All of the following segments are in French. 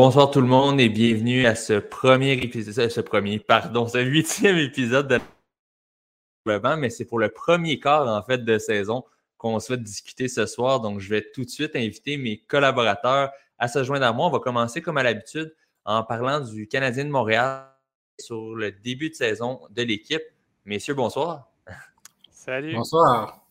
bonsoir tout le monde et bienvenue à ce premier épisode, ce premier, pardon, ce huitième épisode de mais c'est pour le premier quart en fait de saison qu'on souhaite discuter ce soir. Donc, je vais tout de suite inviter mes collaborateurs à se joindre à moi. On va commencer comme à l'habitude en parlant du Canadien de Montréal sur le début de saison de l'équipe. Messieurs, bonsoir. Salut. Bonsoir.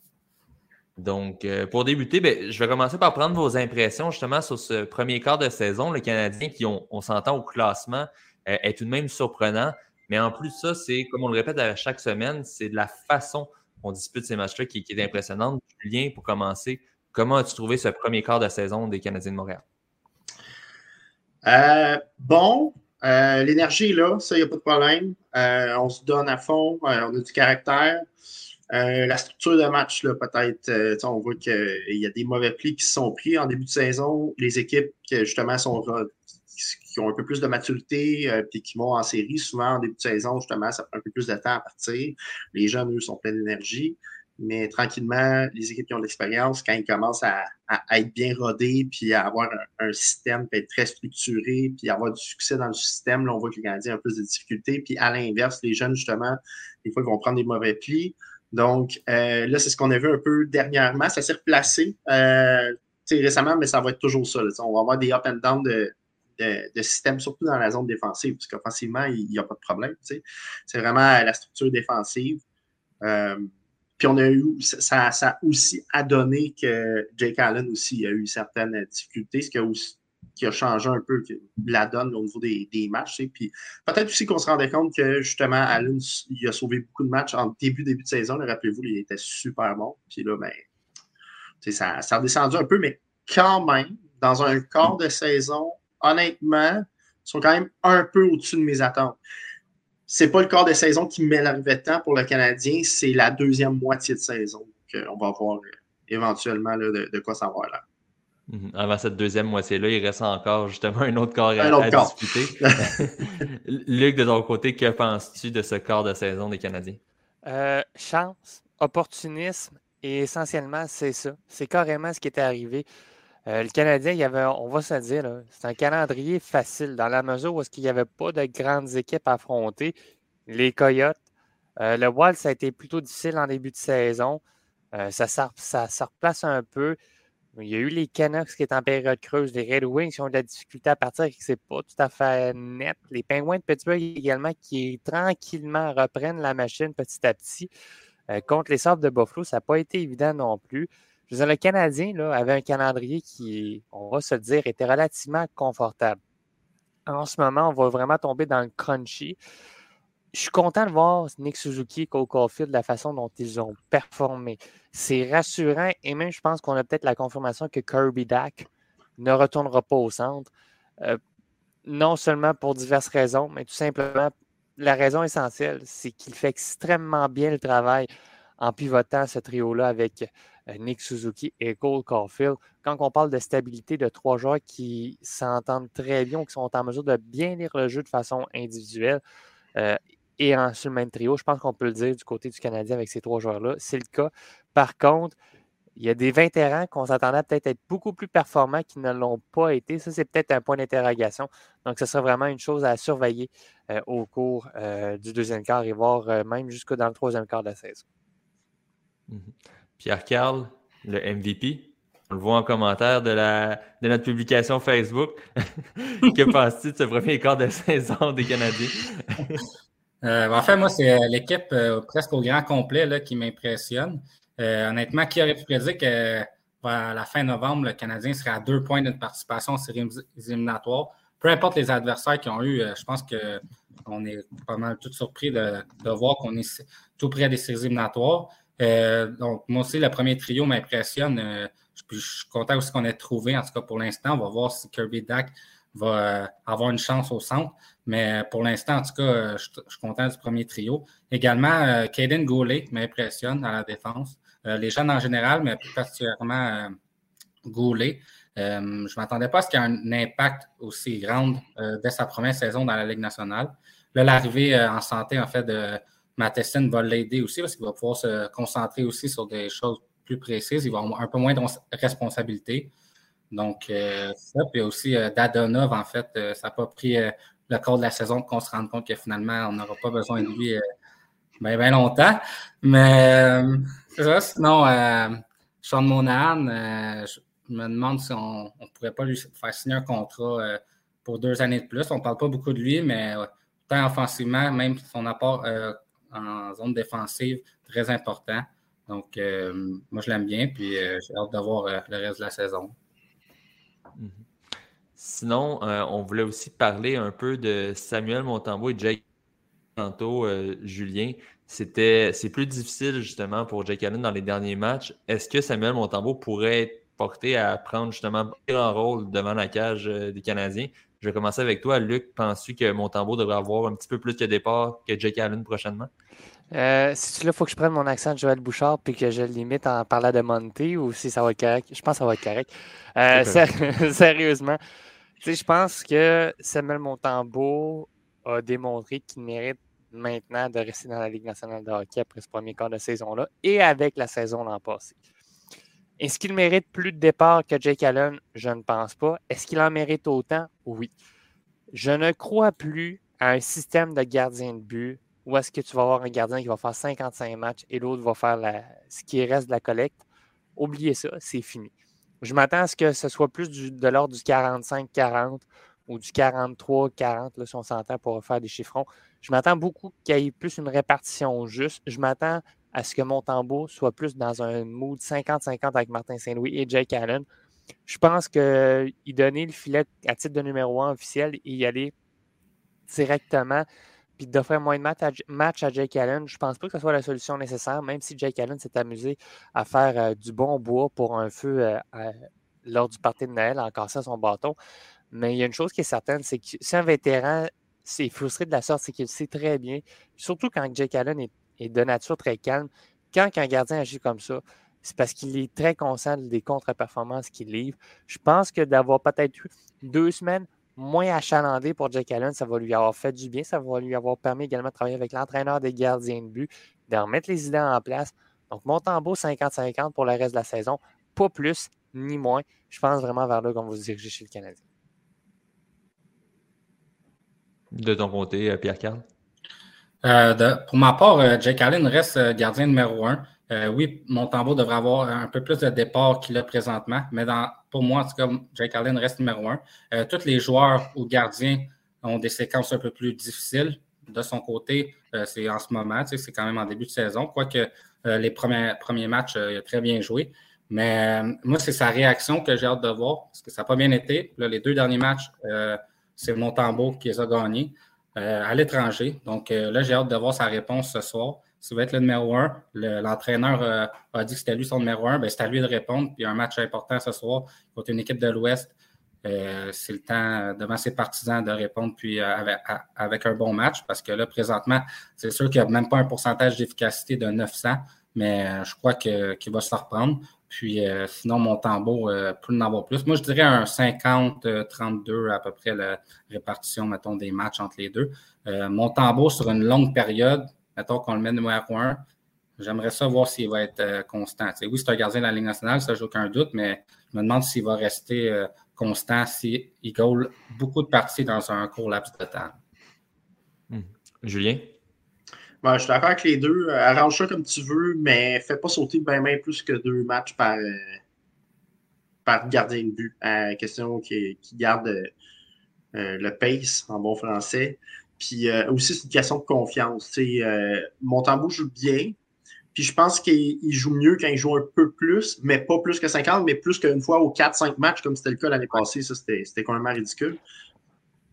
Donc, euh, pour débuter, ben, je vais commencer par prendre vos impressions justement sur ce premier quart de saison. Le Canadien qui, on, s'entend au classement, euh, est tout de même surprenant. Mais en plus, ça, c'est, comme on le répète à chaque semaine, c'est de la façon qu'on dispute ces matchs-là qui, est impressionnante. Julien, pour commencer, comment as-tu trouvé ce premier quart de saison des Canadiens de Montréal? Euh, bon, l'énergie est là, ça, il n'y a pas de problème. on se donne à fond, on a du caractère. Euh, la structure de match, peut-être, euh, on voit qu'il y a des mauvais plis qui sont pris en début de saison. Les équipes qui, justement, sont, qui ont un peu plus de maturité et euh, qui vont en série, souvent en début de saison, justement, ça prend un peu plus de temps à partir. Les jeunes, eux, sont pleins d'énergie. Mais tranquillement, les équipes qui ont de l'expérience, quand ils commencent à, être bien rodés, puis à avoir un, système, puis être très structuré, puis avoir du succès dans le système, là, on voit que les Canadiens ont plus de difficultés. Puis à l'inverse, les jeunes, justement, des fois, ils vont prendre des mauvais plis. Donc, euh, là, c'est ce qu'on a vu un peu dernièrement. Ça s'est replacé euh, récemment, mais ça va être toujours ça. On va avoir des up and down de, de, système, surtout dans la zone défensive, parce qu'offensivement, il n'y a pas de problème. C'est vraiment la structure défensive. Euh, puis on a eu, ça, a aussi donné que Jake Allen aussi a eu certaines difficultés, ce qui a aussi qui a changé un peu la donne au niveau des, matchs. Et puis peut-être aussi qu'on se rendait compte que justement, Allen, il a sauvé beaucoup de matchs en début, début de saison. Rappelez-vous, il était super bon. Puis là, ben, ça, ça a descendu un peu, mais quand même, dans un quart de saison, honnêtement, ils sont quand même un peu au-dessus de mes attentes. C'est pas le quart de saison qui m'élevait tant pour le Canadien, c'est la deuxième moitié de saison. on va voir euh, éventuellement de, de, quoi ça va là. Mhm. Avant cette deuxième moitié-là, il reste encore justement un autre corps à, discuter. Luc, de ton côté, que penses-tu de ce quart de saison des Canadiens? Euh, chance, opportunisme et essentiellement, c'est ça. C'est carrément ce qui était arrivé. Euh, le Canadien, il y avait, on va se dire, c'est un calendrier facile dans la mesure où il n'y avait pas de grandes équipes à affronter. Les Coyotes, euh, le Wild, ça a été plutôt difficile en début de saison. ça, ça, ça, ça replace un peu. Il y a eu les Canucks qui étaient en période creuse, les Red Wings qui ont de la difficulté à partir et qui c'est pas tout à fait net. Les Penguins de Pittsburgh également qui tranquillement reprennent la machine petit à petit. Euh, contre les Sabres de Buffalo, ça n'a pas été évident non plus. Je veux le Canadien là, avait un calendrier qui, on va se dire, était relativement confortable. En ce moment, on va vraiment tomber dans le crunchy je suis content de voir Nick Suzuki et Cole Caulfield la façon dont ils ont performé. C'est rassurant et même je pense qu'on a peut-être la confirmation que Kirby Dack ne retournera pas au centre. Euh, non seulement pour diverses raisons, mais tout simplement la raison essentielle, c'est qu'il fait extrêmement bien le travail en pivotant ce trio-là avec euh, Nick Suzuki et Cole Caulfield. Quand on parle de stabilité de trois joueurs qui s'entendent très bien, qui sont en mesure de bien lire le jeu de façon individuelle, euh, et en, sur le même trio. Je pense qu'on peut le dire du côté du Canadien avec ces trois joueurs-là. C'est le cas. Par contre, il y a des vétérans qu'on s'attendait à peut-être être beaucoup plus performants qui ne l'ont pas été. Ça, c'est peut-être un point d'interrogation. Donc, ce sera vraiment une chose à surveiller euh, au cours euh, du deuxième quart et voir euh, même jusqu'au dans le troisième quart de la saison. Mhm. Pierre-Carl, le MVP. On le voit en commentaire de, la, de notre publication Facebook. que penses-tu de ce premier quart de saison des Canadiens? Euh, en fait, moi, c'est euh, l'équipe euh, presque au grand complet là, qui m'impressionne. honnêtement, qui aurait pu prédire que à la fin novembre, le Canadien serait à deux points de participation en séries éliminatoires. Peu importe les adversaires qu'ils ont eu, je pense qu'on est pas mal tout surpris de, voir qu'on est tout près des séries éliminatoires. donc, moi aussi, le premier trio m'impressionne. je, suis content aussi qu'on ait trouvé, en tout cas pour l'instant. On va voir si Kirby Dack va avoir une chance au centre. Mais pour l'instant, en tout cas, euh, je, suis content du premier trio. Également, Caden euh, Goulet m'impressionne à la défense. Euh, les jeunes en général, mais plus particulièrement Goulet. je ne m'attendais pas à ce qu'il y ait un impact aussi grand dès sa première saison dans la Ligue nationale. L'arrivée en santé, en fait, de Matheson va l'aider aussi parce qu'il va pouvoir se concentrer aussi sur des choses plus précises. Il va avoir un peu moins de responsabilité. Donc, ça, puis aussi Dadonov, en fait, ça n'a pas pris le cours de la saison qu'on se rende compte que finalement, on n'aura pas besoin de lui bien, longtemps. Mais ça, sinon, Sean Monahan, je me demande si on ne pourrait pas lui faire signer un contrat pour deux années de plus. On ne parle pas beaucoup de lui, mais tant offensivement, même son apport en zone défensive, très important. Donc, euh, moi, je l'aime bien, puis euh, j'ai hâte de voir euh, le reste de la saison. Mhm. Sinon, on voulait aussi parler un peu de Samuel Montembeau et Jake tantôt, Julien. C'était, c'est plus difficile justement pour Jake Allen dans les derniers matchs. Est-ce que Samuel Montembeau pourrait être porté à prendre justement un grand rôle devant la cage des Canadiens? Je vais commencer avec toi, Luc. Penses-tu que Montembeau devrait avoir un petit peu plus de départ que Jake Allen prochainement? Euh, si tu là, il faut que je prenne mon accent de Joël Bouchard puis que je limite en parlant de Monty ou si ça va être correct. Je pense que ça va être correct. Euh, sérieusement, je pense que Samuel Montembeau a démontré qu'il mérite maintenant de rester dans la Ligue nationale de hockey après ce premier quart de saison-là et avec la saison l'an passé. Est-ce qu'il mérite plus de départ que Jake Allen? Je ne pense pas. Est-ce qu'il en mérite autant? Oui. Je ne crois plus à un système de gardien de but où est-ce que tu vas avoir un gardien qui va faire 55 matchs et l'autre va faire ce qui reste de la collecte? Oubliez ça, c'est fini. Je m'attends à ce que ce soit plus de l'ordre du 45-40 ou du 43-40, si on s'entend pour faire des chiffrons. Je m'attends beaucoup qu'il y ait plus une répartition juste. Je m'attends à ce que Montembeau soit plus dans un mood 50-50 avec Martin Saint-Louis et Jake Allen. Je pense qu'il donner le filet à titre de numéro un officiel et y aller directement puis d'offrir moins de match à, Jake Allen, je ne pense pas que ce soit la solution nécessaire, même si Jake Allen s'est amusé à faire euh, du bon bois pour un feu euh, lors du party de Noël en cassant son bâton. Mais il y a une chose qui est certaine, c'est que si un vétéran s'est frustré de la sorte, c'est qu'il sait très bien, surtout quand Jake Allen est, de nature très calme, quand un gardien agit comme ça, c'est parce qu'il est très conscient des contre-performances qu'il livre. Je pense que d'avoir peut-être eu deux semaines moins achalandé pour Jake Allen, ça va lui avoir fait du bien. Ça va lui avoir permis également de travailler avec l'entraîneur des gardiens de but, de remettre les idées en place. Donc, Montembeau, 50-50 pour le reste de la saison. Pas plus ni moins. Je pense vraiment vers là qu'on va se diriger chez le Canadien. De ton côté, euh, Pierre-Carl? Euh, pour ma part, euh, Jake Allen reste gardien numéro un. Euh, oui, Montembeau devrait avoir un peu plus de départ qu'il a présentement, mais pour moi, en tout cas, Jake Allen reste numéro un. Euh, tous les joueurs ou gardiens ont des séquences un peu plus difficiles. De son côté, euh, c'est en ce moment, c'est quand même en début de saison, quoique les premiers, premiers matchs, il a très bien joué. Mais moi, c'est sa réaction que j'ai hâte de voir, parce que ça n'a pas bien été. les deux derniers matchs, c'est Montembeau qui les a gagnés à l'étranger. Donc là, j'ai hâte de voir sa réponse ce soir. Ça va être le numéro un. L'entraîneur euh, a dit que c'était lui son numéro un. Ben, c'est à lui de répondre. Puis un match important ce soir contre une équipe de l'Ouest. Euh, c'est le temps euh, devant ses partisans de répondre puis avec, un bon match parce que là, présentement, c'est sûr qu'il n'y a même pas un pourcentage d'efficacité de 900, mais je crois qu'il va se reprendre. Puis sinon, mon tambour peut en avoir plus. Moi, je dirais un 50-32 à peu près la répartition, mettons, des matchs entre les deux. mon tambour sur une longue période, mettons qu'on le met numéro un, j'aimerais ça voir s'il va être euh, constant. oui, c'est un gardien de la Ligue nationale, ça, j'ai aucun doute, mais je me demande s'il va rester euh, constant, s'il goal beaucoup de parties dans un court laps de temps. Hmm. Julien? je suis d'accord avec les deux. Euh, arrange ça comme tu veux, mais fais pas sauter bien plus que deux matchs par, par gardien de but. question qui, qui garde le pace en bon français. Puis euh, aussi, c'est une question de confiance. Euh, Montembeau joue bien. Puis je pense qu'il joue mieux quand il joue un peu plus, mais pas plus que 50, mais plus qu'une fois aux 4-5 matchs, comme c'était le cas l'année passée. Ça, c'était complètement ridicule.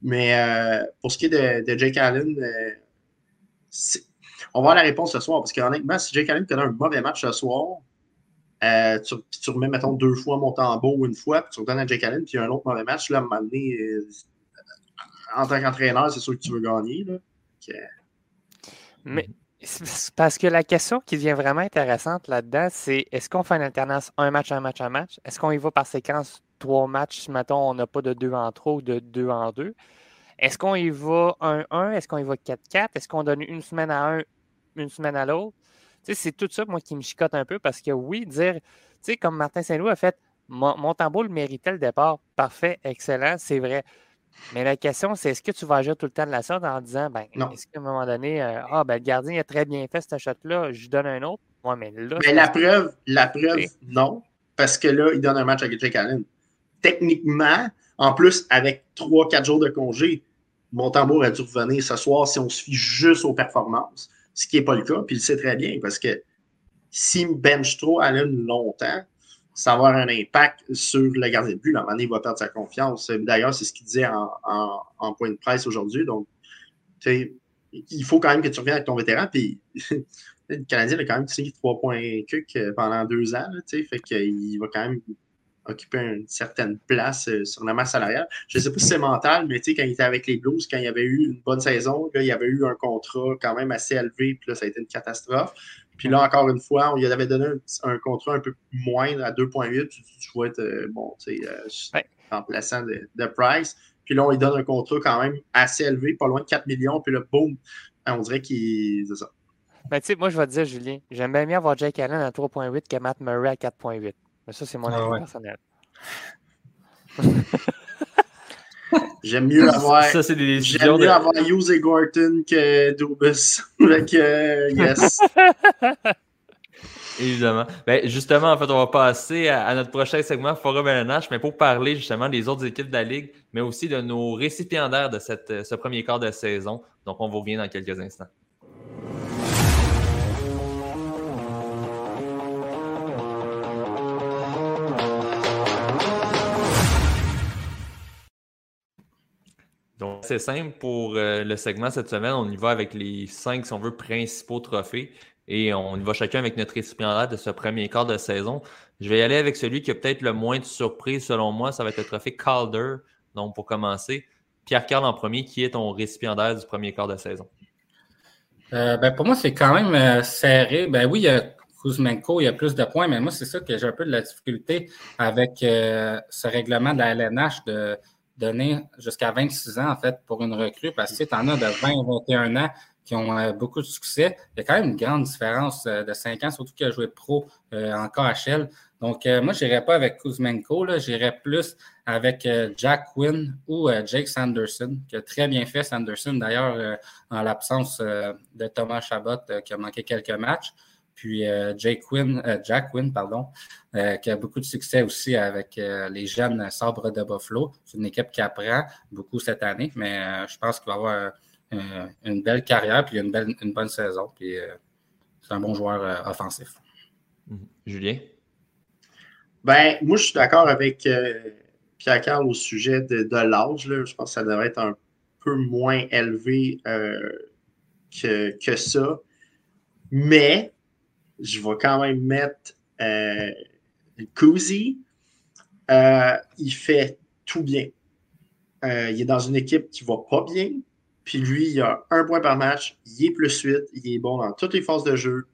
Mais euh, pour ce qui est de, Jake Allen, on va avoir la réponse ce soir. Parce qu'honnêtement, si Jake Allen connaît un mauvais match ce soir, tu, tu, remets, mettons, deux fois Montembeau une fois, puis tu redonnes à Jake Allen, puis un autre mauvais match, là, à un moment donné, en tant qu'entraîneur, c'est sûr que tu veux gagner. Mais parce que la question qui devient vraiment intéressante là-dedans, c'est est-ce qu'on fait une alternance un match, un match, un match? Est-ce qu'on y va par séquence trois matchs, si mettons on n'a pas de deux en trois ou de deux en deux? Est-ce qu'on y va 1-1? Est-ce qu'on y va 4-4? Est-ce qu'on donne une semaine à un, une semaine à l'autre? c'est tout ça, moi, qui me chicote un peu parce que oui, dire, tu sais, comme Martin Saint-Louis a fait Montembeau le méritait le départ. Parfait, excellent, c'est vrai. Mais la question, c'est est-ce que tu vas agir tout le temps de la sorte en disant, ben, est-ce qu'à un moment donné, euh, ah, ben, le gardien a très bien fait cette shot-là, je lui donne un autre? Ouais, mais là. Mais la preuve, la preuve, non, parce que là, il donne un match avec Jake Allen. Techniquement, en plus, avec 3-4 jours de congé, Montembeau aurait dû revenir ce soir si on se fie juste aux performances, ce qui n'est pas le cas, puis il le sait très bien, parce que s'il bench trop Allen longtemps, ça va avoir un impact sur le gardien de but. La il va perdre sa confiance. D'ailleurs, c'est ce qu'il disait en, point de presse aujourd'hui. Donc, il faut quand même que tu reviennes avec ton vétéran. Puis, le Canadien a quand même signé 3 points euh, pendant deux ans. Là, fait qu'il va quand même occuper une certaine place euh, sur la masse salariale. Je ne sais pas si c'est mental, mais quand il était avec les Blues, quand il y avait eu une bonne saison, là, il avait eu un contrat quand même assez élevé, puis là, ça a été une catastrophe. Puis là, encore une fois, on lui avait donné un, contrat un peu moins à 2,8. Tu, tu, vois être, euh, bon, tu sais, euh, remplaçant de, de, Price. Puis là, on lui donne un contrat quand même assez élevé, pas loin de 4 millions. Puis là, boum, on dirait qu'il. C'est ça. Ben, tu sais, moi, je vais te dire, Julien, j'aime bien mieux avoir Jake Allen à 3,8 que Matt Murray à 4,8. Mais ça, c'est mon ah avis personnel. J'aime mieux avoir. Ça, c'est des J'aime mieux avoir Hughes et Gorton que Dubus. que, euh, yes. Évidemment. Ben, justement, en fait, on va passer à, notre prochain segment Forum LNH, mais pour parler justement des autres équipes de la Ligue, mais aussi de nos récipiendaires de cette, ce premier quart de saison. Donc, on vous revient dans quelques instants. Donc, c'est simple pour euh, le segment cette semaine. On y va avec les cinq, si on veut, principaux trophées. Et on y va chacun avec notre récipiendaire de ce premier quart de saison. Je vais y aller avec celui qui a peut-être le moins de surprise, selon moi. Ça va être le trophée Calder. Donc, pour commencer, Pierre-Carl en premier, qui est ton récipiendaire du premier quart de saison? Euh, ben pour moi, c'est quand même euh, serré. Ben oui, il y a Kuzmenko, il y a plus de points, mais moi, c'est ça que j'ai un peu de la difficulté avec ce règlement de la LNH de donner jusqu'à 26 ans, en fait, pour une recrue, parce que tu en as de 20 21 ans qui ont euh, beaucoup de succès. Il y a quand même une grande différence euh, de 5 ans, surtout qu'il a joué pro euh, en KHL. Donc, moi, je n'irais pas avec Kuzmenko, j'irais plus avec Jack Quinn ou Jake Sanderson, qui a très bien fait Sanderson, d'ailleurs, en l'absence de Thomas Chabot, qui a manqué quelques matchs. Puis euh, Quinn, euh, Jack Quinn, pardon, euh, qui a beaucoup de succès aussi avec les jeunes sabres de Buffalo. C'est une équipe qui apprend beaucoup cette année, mais je pense qu'il va avoir une belle carrière puis une, belle, une bonne saison. Puis c'est un bon joueur offensif. Mhm. Julien? Ben, moi, je suis d'accord avec Pierre-Carl au sujet de, de l'âge. Je pense que ça devrait être un peu moins élevé que, que ça. Mais je vais quand même mettre euh, euh, il fait tout bien. Euh, il est dans une équipe qui va pas bien. Puis lui, il a un point par match. Il est plus 8. Il est bon dans toutes les phases de jeu.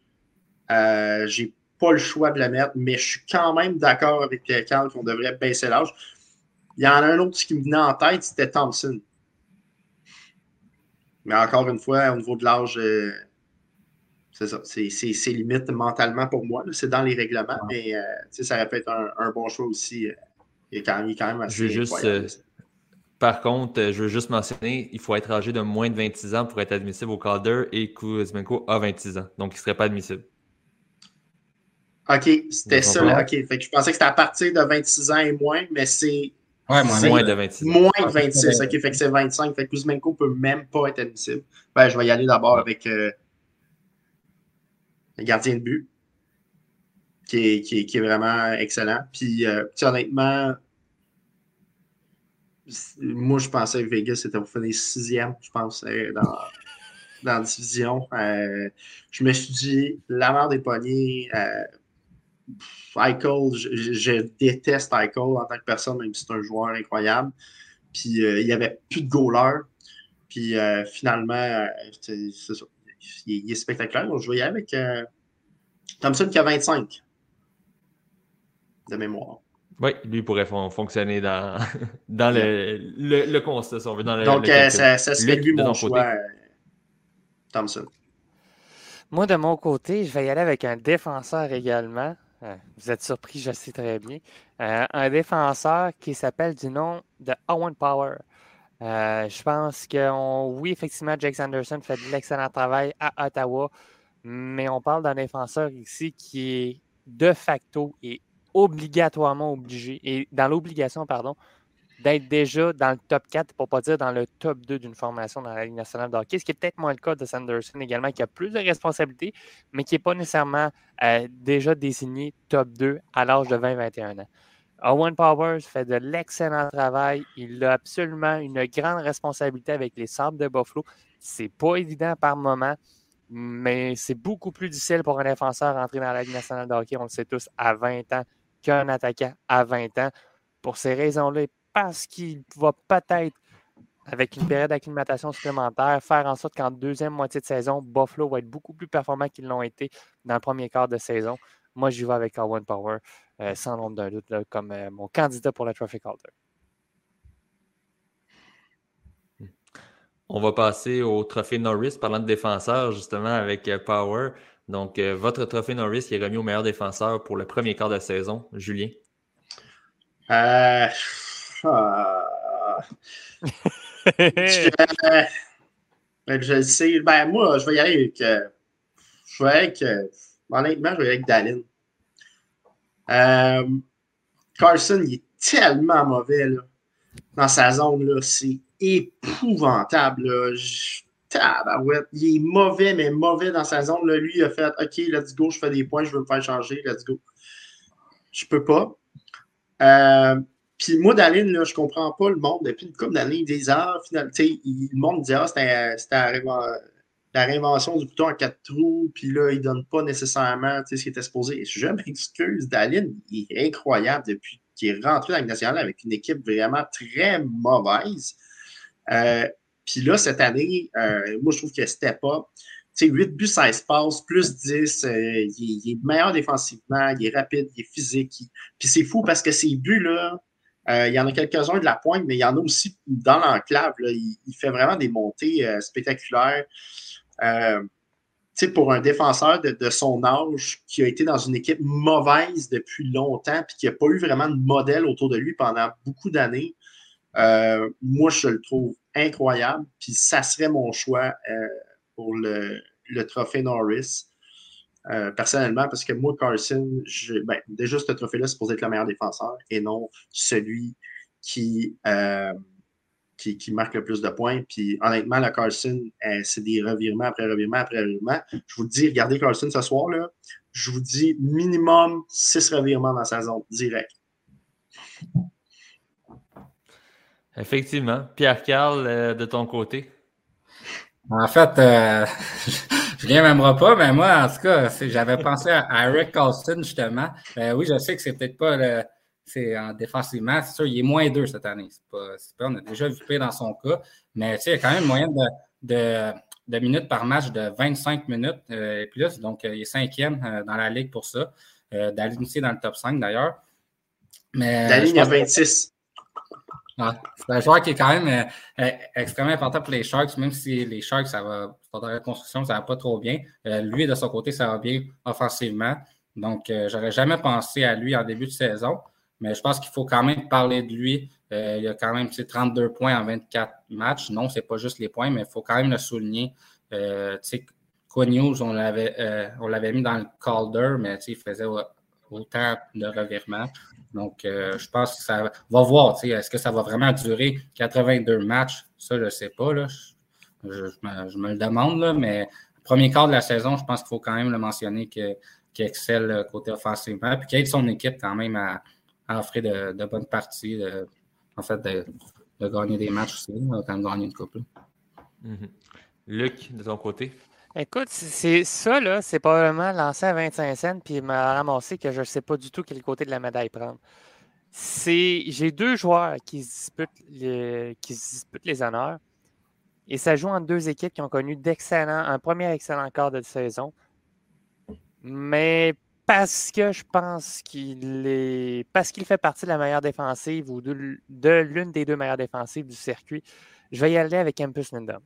Euh, J'ai pas le choix de la mettre, mais je suis quand même d'accord avec Pierre Carl qu'on devrait baisser l'âge. Il y en a un autre qui me venait en tête, c'était Thompson. Mais encore une fois, au niveau de l'âge, euh, c'est ça. C'est limite mentalement pour moi. C'est dans les règlements, mais euh, ça aurait pu être un, bon choix aussi. Euh, il est quand même, assez. Je juste, euh, par contre, je veux juste mentionner il faut être âgé de moins de 26 ans pour être admissible au Calder et Kuzmenko a 26 ans. Donc, il ne serait pas admissible. OK, c'était ça. Là. OK. Fait que je pensais que c'était à partir de 26 ans et moins, mais c'est. Ouais, moins, de 26 Moins de 26. OK, fait que c'est 25. Fait que Kuzmenko ne peut même pas être admissible. Ben, je vais y aller d'abord avec gardien de but, qui est, vraiment excellent. Puis, euh, honnêtement, moi, je pensais que Vegas c'était pour finir sixième, je pense, euh, dans, dans la division. Euh, je me suis dit, la mort des poignets, euh, Eichel, je, déteste Eichel en tant que personne, même si c'est un joueur incroyable. Puis il n'y avait plus de goalers. Puis finalement, c'est ça il, est spectaculaire. Donc, je vais y aller avec euh, Thompson qui a 25 de mémoire. Oui, lui pourrait fonctionner dans, dans le, le, constat, si on veut. Dans Donc, euh, ça, ça serait lui mon choix, euh, Thompson. Moi, de mon côté, je vais y aller avec un défenseur également. Vous êtes surpris, je sais très bien. Euh, un défenseur qui s'appelle du nom de Owen Power. Euh, je pense que oui, effectivement, Jake Sanderson fait de l'excellent travail à Ottawa, mais on parle d'un défenseur ici qui est de facto et obligatoirement obligé, et dans l'obligation, pardon, d'être déjà dans le top 4, pour ne pas dire dans le top 2 d'une formation dans la Ligue nationale de ce qui est peut-être moins le cas de Sanderson également, qui a plus de responsabilités, mais qui n'est pas nécessairement euh, déjà désigné top 2 à l'âge de 20-21 ans. Owen Powers fait de l'excellent travail. Il a absolument une grande responsabilité avec les Sables de Buffalo. C'est pas évident par moment, mais c'est beaucoup plus difficile pour un défenseur rentrer dans la Ligue nationale de hockey, on le sait tous, à 20 ans qu'un attaquant à 20 ans. Pour ces raisons-là, parce qu'il va peut-être, avec une période d'acclimatation supplémentaire, faire en sorte qu'en deuxième moitié de saison, Buffalo va être beaucoup plus performant qu'ils l'ont été dans le premier quart de saison. Moi, j'y vais avec Owen Power, euh, sans nombre d'un doute, comme euh, mon candidat pour la Trophy Calder. On va passer au trophée Norris, parlant de défenseur, justement, avec euh, Power. Donc, votre trophée Norris qui est remis au meilleur défenseur pour le premier quart de saison. Julien? Euh, ah. je, ben, je, sais. Ben, moi, je vais y aller avec. Euh, je vais avec. Euh, honnêtement, je vais avec Dalin. Euh, Carson, il est tellement mauvais dans sa zone. C'est épouvantable. Il est mauvais, mais mauvais dans sa zone. Là. Lui, il a fait OK, let's go, je fais des points, je veux me faire changer, let's go. Je peux pas. Euh, puis moi, Daline, là, je comprends pas le monde depuis une couple d'années. Des heures, finalement, le monde dit Ah, c'était la réinvention du bouton à quatre trous, puis là, il ne donne pas nécessairement ce qui était supposé. Je m'excuse, Daline, il est incroyable depuis qu'il est rentré dans le national avec une équipe vraiment très mauvaise. Euh, puis là, cette année, euh, moi, je trouve que c'était pas. 8 buts, 16 passes, plus 10. Euh, il, est meilleur défensivement, il est rapide, il est physique. Puis c'est fou parce que ces buts-là, il y en a quelques-uns de la pointe, mais il y en a aussi dans l'enclave. Il, fait vraiment des montées spectaculaires. Euh, pour un défenseur de, son âge qui a été dans une équipe mauvaise depuis longtemps et qui n'a pas eu vraiment de modèle autour de lui pendant beaucoup d'années, moi, je le trouve incroyable. Puis ça serait mon choix pour le, le trophée Norris. Euh, personnellement, parce que moi, Carson, ben, déjà, ce trophée-là, c'est supposé être le meilleur défenseur et non celui qui, euh, qui, marque le plus de points. Puis honnêtement, la Carson, euh, c'est des revirements après revirements après revirements. Je vous dis, regardez Carson ce soir, là, je vous dis minimum six revirements dans sa zone, direct. Effectivement. Pierre-Carl, de ton côté? En fait, Julien m'aimera pas, mais moi, en tout cas, j'avais pensé à, Eric Carlson, justement. Euh, oui, je sais que c'est peut-être pas le. C'est en défensivement, c'est sûr, il est moins deux cette année. C'est pas, pas, on a déjà vu pire dans son cas, mais il y a quand même une moyenne de, de, minutes par match de 25 minutes euh, et plus. Donc, euh, il est cinquième dans la ligue pour ça. Euh, aussi dans le top 5 d'ailleurs. Daline a 26 c'est un joueur qui est quand même euh, euh, extrêmement important pour les Sharks, même si les Sharks, ça va, dans la construction, ça va pas trop bien. Euh, lui, de son côté, ça va bien offensivement. Donc, j'aurais jamais pensé à lui en début de saison, mais je pense qu'il faut quand même parler de lui. il a quand même 32 points en 24 matchs. Non, c'est pas juste les points, mais il faut quand même le souligner. Sais, News, on l'avait mis dans le Calder, mais il faisait autant de revirements. Donc, euh, je pense que ça va voir. Est-ce que ça va vraiment durer 82 matchs? Ça, je ne sais pas. Là. Je, me, le demande, là, mais premier quart de la saison, je pense qu'il faut quand même le mentionner qu'il excelle côté offensivement. Puis qu'il aide son équipe quand même à, offrir de, bonnes parties. en fait, de, gagner des matchs aussi, quand même gagner une coupe. Mm-hmm. Luc, de ton côté? Écoute, c'est ça, là, c'est probablement lancé à 25 cents puis il m'a ramassé que je ne sais pas du tout quel côté de la médaille prendre. C'est, j'ai deux joueurs qui se, disputent les, qui disputent les honneurs et ça joue en deux équipes qui ont connu d'excellents, un premier excellent quart de saison. Mais parce que je pense qu'il est, parce qu'il fait partie de la meilleure défensive ou de, l'une des deux meilleures défensives du circuit, je vais y aller avec Campus Lindom.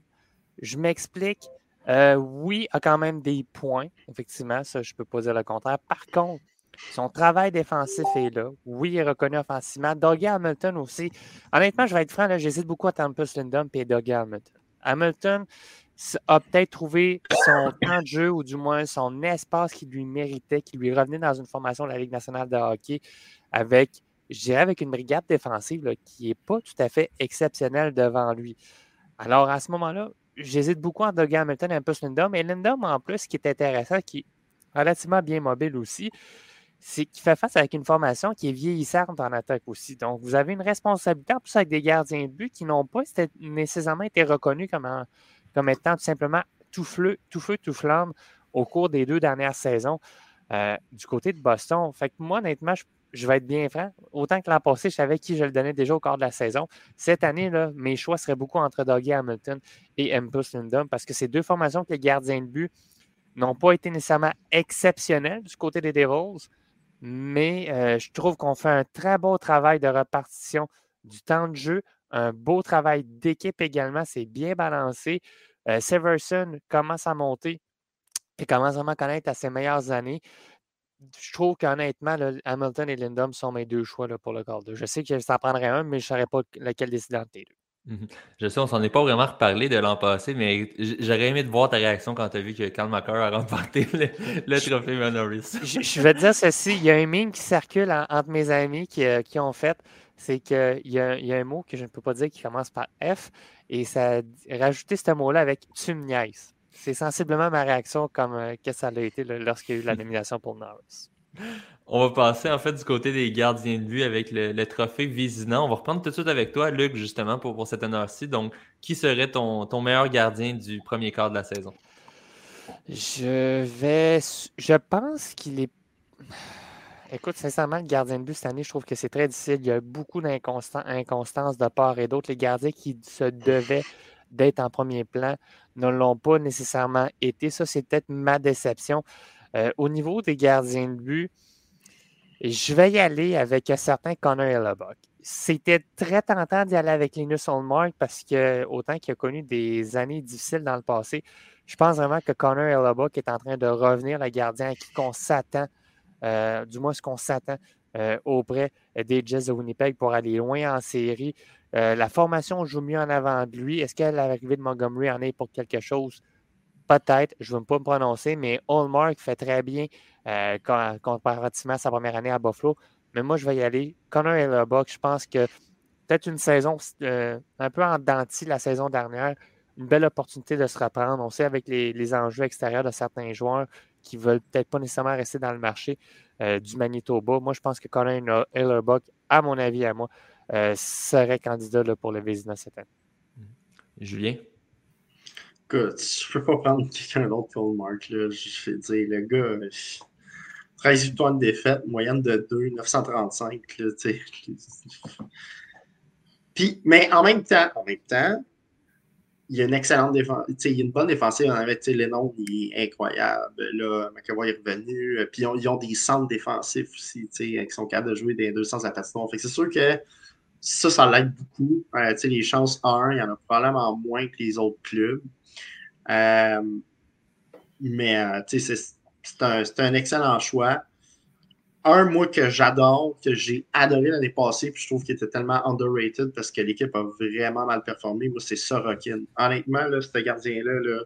Je m'explique. Euh, oui, a quand même des points, effectivement, ça, je ne peux pas dire le contraire. Par contre, Son travail défensif est là. Oui, il est reconnu offensivement. Dougie Hamilton aussi. Honnêtement, je vais être franc, j'hésite beaucoup à Tempest Lindum et Dougie Hamilton. Hamilton a peut-être trouvé son temps de jeu ou du moins son espace qui lui méritait, qui lui revenait dans une formation de la Ligue nationale de hockey avec, je dirais, avec une brigade défensive qui n'est pas tout à fait exceptionnelle devant lui. Alors, à ce moment-là, j'hésite beaucoup entre Dougie Hamilton et un peu Lindum. Et Lindum, en plus, ce qui est intéressant, qui est relativement bien mobile aussi, c'est qu'il fait face avec une formation qui est vieillissante en attaque aussi. Donc, vous avez une responsabilité en plus avec des gardiens de but qui n'ont pas nécessairement été reconnus comme, comme étant tout simplement tout feu, tout flamme au cours des deux dernières saisons euh, du côté de Boston. Fait que moi, honnêtement, je, vais être bien franc. Autant que l'an passé, je savais qui je le donnais déjà au cours de la saison. Cette année, là, mes choix seraient beaucoup entre Dougie Hamilton et Empus Lindum parce que c'est deux formations que les gardiens de but n'ont pas été nécessairement exceptionnels du côté des Devils, mais euh, je trouve qu'on fait un très beau travail de répartition du temps de jeu, un beau travail d'équipe également, c'est bien balancé. Euh, Severson commence à monter et commence vraiment à connaître à ses meilleures années. Je trouve qu'honnêtement, Hamilton et Lindom sont mes deux choix pour le quart Je sais que ça en prendrait un, mais je ne saurais pas lequel décider entre les deux. Mmh je sais, on s'en est pas vraiment reparlé de l'an passé, mais j'aurais aimé de voir ta réaction quand tu as vu que Karl Macker a remporté le, trophée Manoris. Je, vais te dire ceci, il y a un meme qui circule entre mes amis qui, euh, ont fait, c'est qu'il y, a, un mot que je ne peux pas dire qui commence par F, et ça a rajouté ce mot-là avec tu me C'est sensiblement ma réaction comme euh, que ça a été lorsqu'il y a eu la nomination pour Norris. On va passer en fait du côté des gardiens de vue avec le, trophée Visinant. On va reprendre tout de suite avec toi, Luc, justement, pour, pour cet honneur-ci. Donc, qui serait ton, ton meilleur gardien du premier quart de la saison? Je vais. Je pense qu'il est. Écoute, sincèrement, le gardien de but cette année, je trouve que c'est très difficile. Il y a beaucoup d'inconstance de part et d'autre. Les gardiens qui se devaient d'être en premier plan ne l'ont pas nécessairement été. Ça, c'est peut-être ma déception. Euh, au niveau des gardiens de but, je vais y aller avec un certain Connor Hellebuck. C'était très tentant d'y aller avec Linus Olmark parce que, autant qu'il a connu des années difficiles dans le passé, je pense vraiment que Connor Hellebuck est en train de revenir le gardien à qui qu'on s'attend, euh, du moins ce qu'on s'attend euh, auprès des Jets de Winnipeg pour aller loin en série. la formation joue mieux en avant de lui. Est-ce qu'elle l'arrivée de Montgomery en est pour quelque chose? Peut-être, je ne veux pas me prononcer, mais Hallmark fait très bien euh, comparativement à sa première année à Buffalo. Mais moi, je vais y aller. Connor et le je pense que peut-être une saison euh, un peu en denti la saison dernière, une belle opportunité de se reprendre. On sait avec les, enjeux extérieurs de certains joueurs qui ne veulent peut-être pas nécessairement rester dans le marché euh, du Manitoba. Moi, je pense que Connor Hellerbuck, à mon avis, à moi, serait candidat pour le Vézina cette année. Julien? Écoute, je peux pas prendre quelqu'un d'autre que le Mark. Là. Je vais dire, le gars, 13 victoires de défaite, moyenne de 2, 935. Là, Puis, mais en même temps, en même temps, il y a une excellente défense. Il y a une bonne défensive. On avait il est incroyable. Là, McAvoy est revenu. Puis ils ont, des centres défensifs aussi, qui sont capables de jouer des 200 à Fait c'est sûr que ça, ça l'aide beaucoup. Euh, les chances 1, il y en a probablement moins que les autres clubs. Euh, mais euh, c'est un, un, excellent choix. Un, moi, que j'adore, que j'ai adoré l'année passée, puis je trouve qu'il était tellement underrated parce que l'équipe a vraiment mal performé, moi, c'est Sorokin. Honnêtement, là, ce gardien-là, là,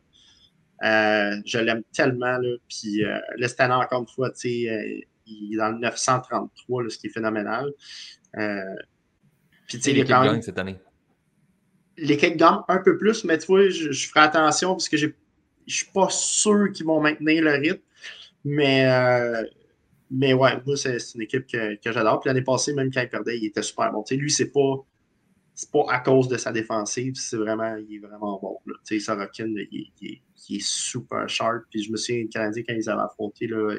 euh, je l'aime tellement. Là, puis euh, encore une fois, il est dans le 933, ce qui est phénoménal. Euh, puis, quand même... cette année les gamme un peu plus, mais tu vois, je, ferai attention parce que je ne suis pas sûr qu'ils vont maintenir le rythme. Mais, euh, mais ouais, moi, c'est une équipe que, j'adore. Puis l'année passée, même quand il perdait, il était super bon. Tu sais, lui, c'est pas. C'est pas à cause de sa défensive, c'est vraiment, il est vraiment bon. Tu sais, Sorokin, il, il, est super sharp. Puis je me souviens, le Canadien, quand ils avaient affronté, là,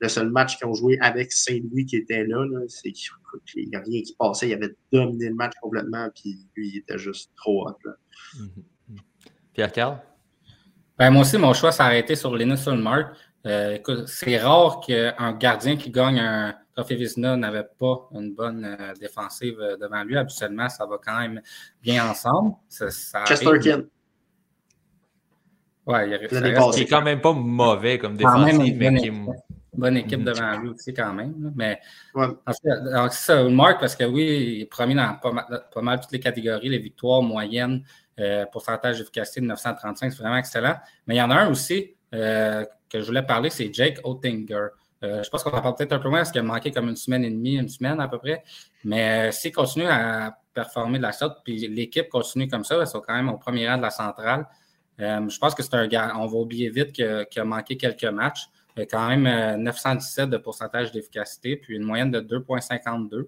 le seul match qu'ils ont joué avec Saint-Louis qui était là, c'est qu'il n'y a rien qui passait. Il avait dominé le match complètement, puis lui, il était juste trop hot. Mm-hmm. Pierre-Carl? Ben, moi aussi, mon choix s'est arrêté sur Linus Ulmark. Euh, c'est rare qu'un gardien qui gagne un trophée Vizina n'avait pas une bonne euh, défensive euh, devant lui. Habituellement, ça va quand même bien ensemble. Ça, Chesterkin. Ouais, il, a, quand même pas mauvais comme défensif, mais qui bonne équipe devant lui aussi quand même. Mais c'est ça, Marc, parce que oui, il est promis dans pas mal, toutes les catégories, les victoires moyennes, euh, pourcentage d'efficacité de 935, c'est vraiment excellent. Mais il y en a un aussi euh, que je voulais parler, c'est Jake Oettinger. Euh, je pense qu'on en parle peut-être un peu moins parce qu'il a manqué comme une semaine et demie, une semaine à peu près. Mais s'il continue à performer de la sorte, puis l'équipe continue comme ça, ils sont quand même au premier rang de la centrale. je pense que c'est un gars, on va oublier vite qu'il a manqué quelques matchs. Il quand même 917 de pourcentage d'efficacité, puis une moyenne de 2,52.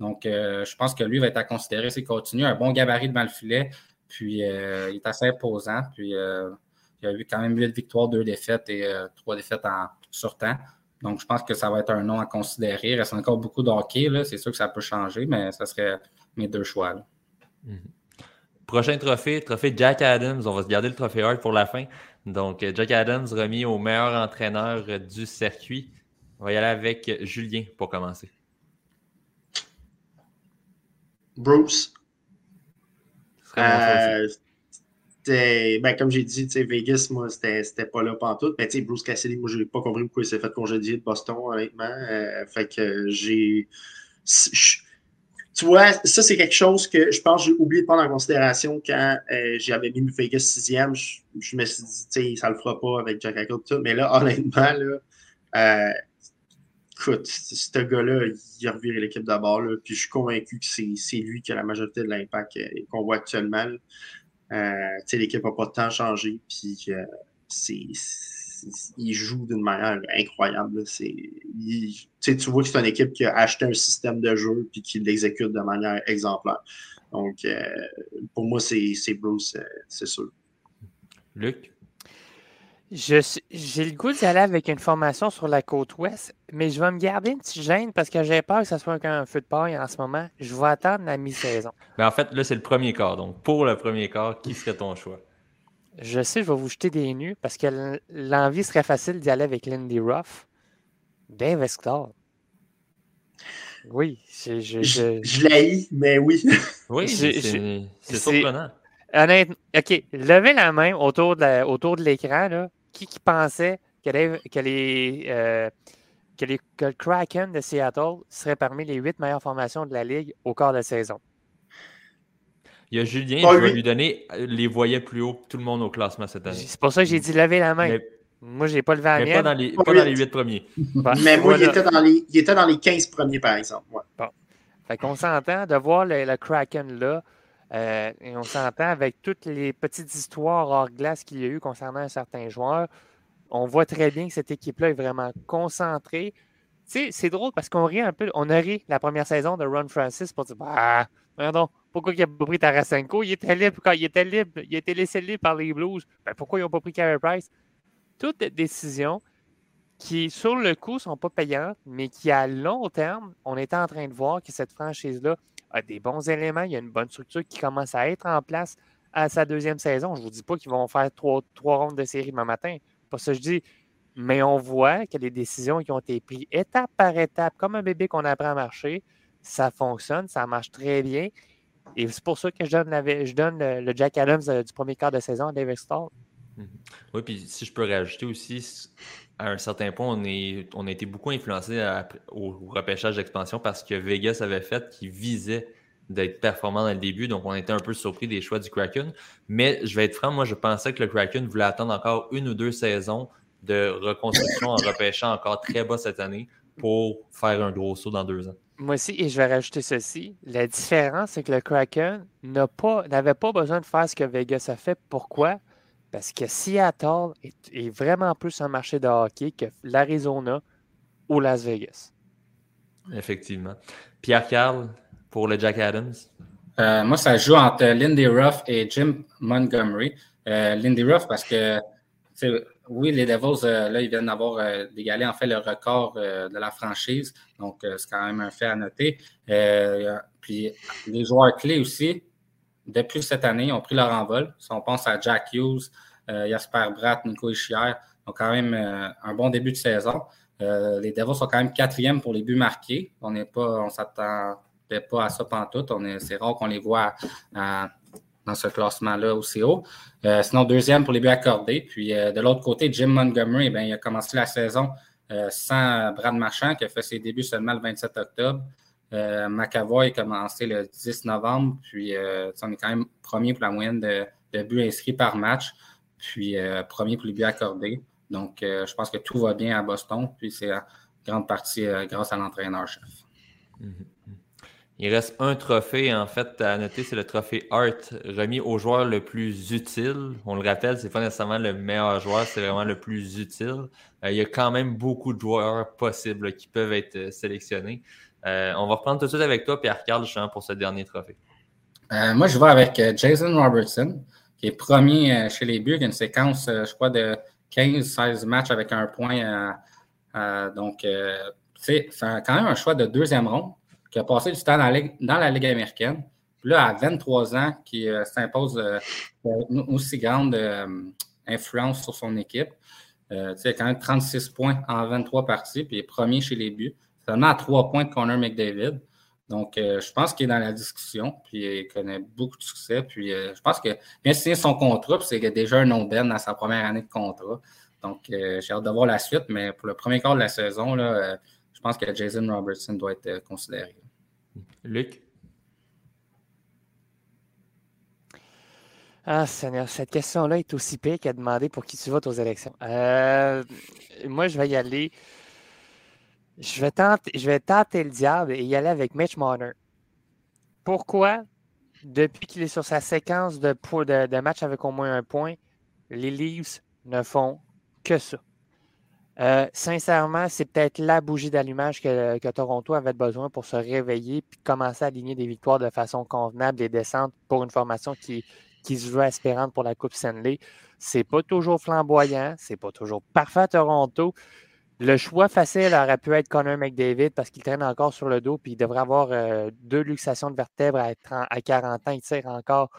Donc, je pense que lui va être à considérer s'il continue. Un bon gabarit de le filet, puis euh, il est assez imposant. Puis euh, il a eu quand même 8 victoires, 2 défaites et 3 euh, défaites en sur temps. Donc, je pense que ça va être un nom à considérer. Il reste encore beaucoup de hockey. C'est sûr que ça peut changer, mais ça serait mes deux choix. Mhm. Prochain trophée, trophée Jack Adams. On va se garder le trophée Hart pour la fin. Donc, Jack Adams remis au meilleur entraîneur du circuit. On va y aller avec Julien pour commencer. Bruce. Euh, ben, comme j'ai dit, Vegas, moi, c'était pas là tout. Mais Bruce Cassidy, moi, j'ai pas compris pourquoi il s'est fait congédier de Boston, honnêtement. Euh, fait que j'ai. Tu vois, ça, c'est quelque chose que je pense que j'ai oublié de prendre en considération quand euh, j'avais mis Vegas sixième. Je, je me suis dit, ça le fera pas avec Jack Eichel, tout. Mais là, honnêtement, là, écoute, ce gars-là, il a reviré l'équipe d'abord. Puis je suis convaincu que c'est lui qui a la majorité de l'impact euh, qu'on voit actuellement. Euh, l'équipe n'a pas temps changé. Puis euh, il joue d'une manière incroyable. tu vois que c'est une équipe qui a acheté un système de jeu et qui l'exécute de manière exemplaire. Donc, pour moi, c'est Bruce, c'est sûr. Luc? J'ai le goût d'y aller avec une formation sur la côte ouest, mais je vais me garder une petite gêne parce que j'ai peur que ça soit un feu de paille en ce moment. Je vais attendre la mi-saison. Mais en fait, là, c'est le premier quart. Donc, pour le premier quart, qui serait ton choix? Je sais, je vais vous jeter des nus parce que l'envie serait facile d'y aller avec Lindy Ruff. Dave Esclar. Oui, je. Je, je... je l'ai, mais oui. Oui, c'est surprenant. Honnêtement, OK, levez la main autour de l'écran, là qui, qui pensait que, les, euh, que, les, que, le Kraken de Seattle serait parmi les huit meilleures formations de la Ligue au quart de saison? Il y a Julien, qui va lui donner les voyait plus haut que tout le monde au classement cette année. C'est pour ça que j'ai dit lever la main. moi, je n'ai pas levé la main. Pas dans les, pas dans les 8 premiers. mais moi, il, était dans les, il était dans les 15 premiers, par exemple. Bon. Fait qu'on s'entend de voir le Kraken là. Euh, et on s'entend avec toutes les petites histoires hors glace qu'il y a eu concernant un certain joueur. On voit très bien que cette équipe-là est vraiment concentrée. Tu sais, c'est drôle parce qu'on rit un peu. On a ri la première saison de Ron Francis pour dire Bah, pardon, pourquoi il n'a pas pris Tarasenko? Il était libre quand il était libre. Il a été laissé libre par les Blues. Ben, pourquoi ils n'ont pas pris Carey Price? Toutes des décisions qui, sur le coup, ne sont pas payantes, mais qui, à long terme, on est en train de voir que cette franchise-là a des bons éléments, il y a une bonne structure qui commence à être en place à sa deuxième saison. Je ne vous dis pas qu'ils vont faire trois, trois rondes de série demain matin. Pas ça je dis. Mais on voit que les décisions qui ont été prises étape par étape, comme un bébé qu'on apprend à marcher, ça fonctionne, ça marche très bien. Et c'est pour ça que je donne, je donne le, Jack Adams euh, du premier quart de saison à David Stall. Mhm. Oui, puis si je peux rajouter aussi, à un certain point, on, a été beaucoup influencé au, repêchage d'expansion parce que Vegas avait fait qu'il visait d'être performant dans le début. Donc, on était un peu surpris des choix du Kraken. Mais je vais être franc, moi, je pensais que le Kraken voulait attendre encore une ou deux saisons de reconstruction en repêchant encore très bas cette année pour faire un gros saut dans deux ans. Moi aussi, et je vais rajouter ceci. La différence, c'est que le Kraken n'avait pas besoin de faire ce que Vegas a fait. Pourquoi? Parce que Seattle est, vraiment plus un marché de hockey que l'Arizona ou Las Vegas. Effectivement. Pierre Carl pour le Jack Adams. Euh, moi, ça joue entre Lindy Ruff et Jim Montgomery. Euh, Lindy Ruff, parce que oui, les Devils, euh, là, ils viennent d'avoir d'égaler en fait le record de la franchise. Donc, c'est quand même un fait à noter. puis les joueurs clés aussi, depuis cette année, ont pris leur envol. Si on pense à Jack Hughes, euh, Jasper Bratt, Nico Ischier, ont quand même euh, un bon début de saison. Euh, les Devils sont quand même quatrième pour les buts marqués. On n'est pas, on s'attendait pas à ça pantoute. c'est rare qu'on les voit dans ce classement-là aussi haut. sinon, deuxième pour les buts accordés. Puis de l'autre côté, Jim Montgomery, ben, il a commencé la saison sans Brad Marchand, qui a fait ses débuts seulement le 27 octobre. McAvoy a commencé le 10 novembre, puis on est quand même premier pour la moyenne de, buts inscrits par match, puis premier pour les buts accordés. Donc, je pense que tout va bien à Boston, puis c'est en grande partie grâce à l'entraîneur-chef. Mm-hmm. Il reste un trophée, en fait, à noter, c'est le trophée Art, remis au joueur le plus utile. On le rappelle, c'est pas nécessairement le meilleur joueur, c'est vraiment le plus utile. Euh, il y a quand même beaucoup de joueurs possibles qui peuvent être euh, sélectionnés. Euh, on va reprendre tout de suite avec toi, Pierre-Carl, justement, pour ce dernier trophée. moi, je vais avec Jason Robertson, qui est premier chez les Bugs, une séquence, je crois, de 15-16 matchs avec un point. donc, c'est quand même un choix de deuxième ronde qui a passé du temps dans la Ligue, américaine. Puis là, à 23 ans, qui euh, s'impose euh, une aussi grande euh, influence sur son équipe. il a quand même 36 points en 23 parties, puis premier chez les buts. Seulement à 3 points de Connor McDavid. Donc, je pense qu'il est dans la discussion, puis il connaît beaucoup de succès. Puis je pense que bien signé son contrat, puis c'est déjà un non-ben dans sa première année de contrat. Donc, j'ai hâte de voir la suite, mais pour le premier quart de la saison, là, je pense que Jason Robertson doit être considéré. Luc? Ah, Seigneur, cette question-là est aussi pire qu'à demander pour qui tu votes aux élections. Euh, moi, je vais y aller. Je vais, tenter, le diable et y aller avec Mitch Marner. Pourquoi? Depuis qu'il est sur sa séquence de, de, de matchs avec au moins un point, les Leafs ne font que ça? Euh, sincèrement, c'est peut-être la bougie d'allumage que, Toronto avait besoin pour se réveiller puis commencer à aligner des victoires de façon convenable et décente pour une formation qui, se veut aspirante pour la Coupe Stanley. C'est pas toujours flamboyant, c'est pas toujours parfait Toronto. Le choix facile aurait pu être Connor McDavid parce qu'il traîne encore sur le dos puis il devrait avoir euh, deux luxations de vertèbres à, à 40 ans. Il tire encore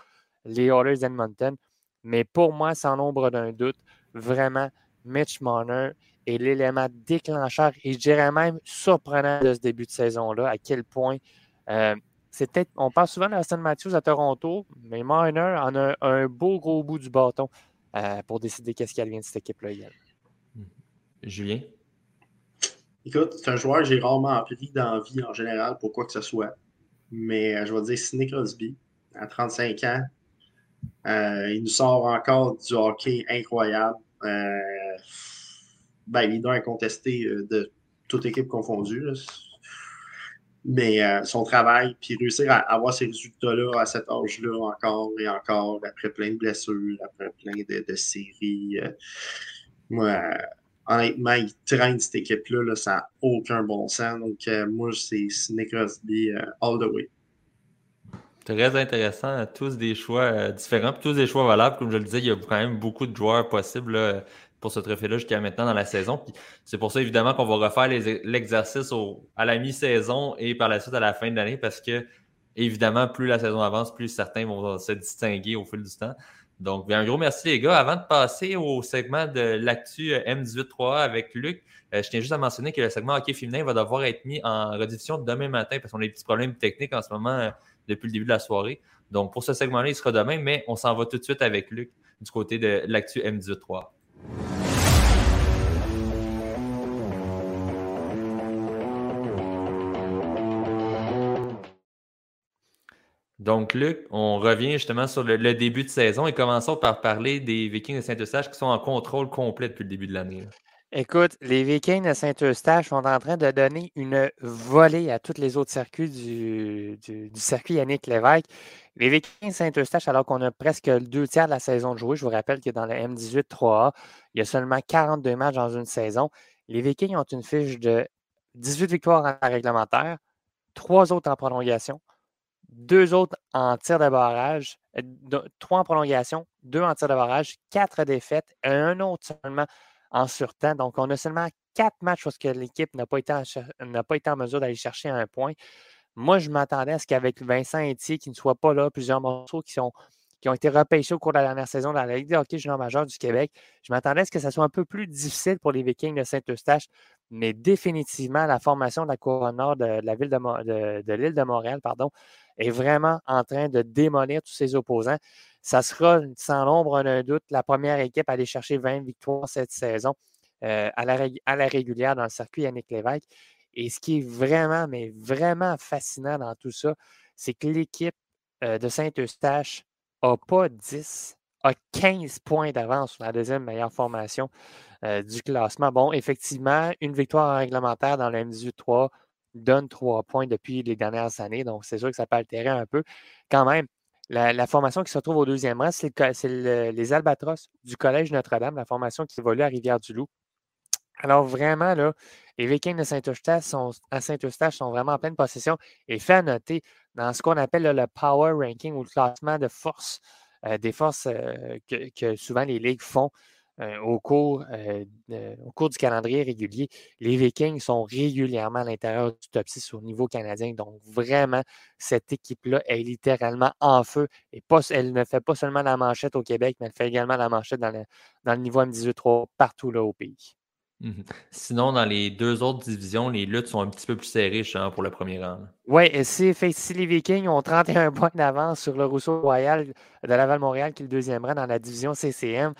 les Oilers d'Edmonton. Mais pour moi, sans nombre d'un doute, vraiment, Mitch Marner est l'élément déclencheur et je dirais même surprenant de ce début de saison-là, à quel point euh, peut-être, on parle souvent d'Aston Matthews à Toronto, mais Marner en a un beau gros bout du bâton euh, pour décider qu'est-ce qui vient de cette équipe-là. Julien? Écoute, c'est un joueur que j'ai rarement pris dans vie en général pour quoi que ce soit. Mais euh, je vais dire Sidney Crosby, à 35 ans. il nous sort encore du hockey incroyable. Euh, ben, leader incontesté euh, de toute équipe confondue. Mais euh, son travail, puis réussir à avoir ces résultats-là à cet âge-là encore et encore, après plein de blessures, après plein de, séries. Euh, moi, honnêtement, il traîne cette équipe-là, ça n'a aucun bon sens. Donc, moi, c'est Nick Crosby all the way. Très intéressant. Tous des choix différents, tous des choix valables. Comme je le disais, il y a quand même beaucoup de joueurs possibles pour ce trophée-là jusqu'à maintenant dans la saison. c'est pour ça, évidemment, qu'on va refaire l'exercice à la mi-saison et par la suite à la fin de l'année parce que, évidemment, plus la saison avance, plus certains vont se distinguer au fil du temps. Donc, un gros merci, les gars. Avant de passer au segment de l'actu M18-3 avec Luc, euh, je tiens juste à mentionner que le segment hockey féminin va devoir être mis en rediffusion demain matin parce qu'on a des petits problèmes techniques en ce moment euh, depuis le début de la soirée. Donc, pour ce segment-là, il sera demain, mais on s'en va tout de suite avec Luc du côté de l'actu M18-3. Donc, Luc, on revient justement sur le, début de saison et commençons par parler des Vikings de Saint-Eustache qui sont en contrôle complet depuis le début de l'année. Écoute, les Vikings de Saint-Eustache sont en train de donner une volée à tous les autres circuits du, circuit Yannick Lévesque. Les Vikings de Saint-Eustache, alors qu'on a presque deux tiers de la saison de jouer, je vous rappelle que dans le M18 3A, il y a seulement 42 matchs dans une saison. Les Vikings ont une fiche de 18 victoires en réglementaire, trois autres en prolongation, deux autres en tir de barrage, euh, trois en prolongation, deux en tir de barrage, quatre défaites, et un autre seulement en surtemps. Donc, on a seulement quatre matchs parce que l'équipe n'a pas, été en, pas été en mesure d'aller chercher un point. Moi, je m'attendais à ce qu'avec Vincent Etier, qui ne soit pas là, plusieurs morceaux qui, qui ont été repêchés au cours de la dernière saison dans la Ligue de hockey junior majeur du Québec, je m'attendais à ce que ça soit un peu plus difficile pour les Vikings de Saint-Eustache, mais définitivement, la formation de la couronne nord de, la de, l'île de Montréal pardon, est vraiment en train de démolir tous ses opposants. Ça sera, sans l'ombre d'un doute, la première équipe à aller chercher 20 victoires cette saison. à, la, à, la, régulière dans le circuit Yannick Lévesque. Et ce qui est vraiment, mais vraiment fascinant dans tout ça, c'est que l'équipe de Saint-Eustache n'a pas 10, a 15 points d'avance sur la deuxième meilleure formation du classement. Bon, effectivement, une victoire réglementaire dans le M18-3 donne trois points depuis les dernières années, donc c'est sûr que ça peut altérer un peu. Quand même, la, formation qui se retrouve au deuxième rang, c'est les Albatros du Collège Notre-Dame, la formation qui évolue à Rivière-du-Loup. Alors vraiment, là, les Vikings de Saint-Eustache sont, à Saint-Eustache sont vraiment en pleine possession. Et fait à noter, dans ce qu'on appelle le Power Ranking ou le classement de force, euh, des forces euh, que, souvent les ligues font euh, au, cours, au cours du calendrier régulier, les Vikings sont régulièrement à l'intérieur du top 6 au niveau canadien. Donc vraiment, cette équipe-là est littéralement en feu. Et pas, elle ne fait pas seulement la manchette au Québec, mais elle fait également la manchette dans le, dans le niveau M18-3 partout là, au pays. Mmh Sinon, dans les deux autres divisions, les luttes sont un petit peu plus serrées pour le premier rang. Oui, si, si les Vikings ont 31 points d'avance sur le Rousseau Royal de Laval-Montréal, qui est le deuxième rang dans la division CCM,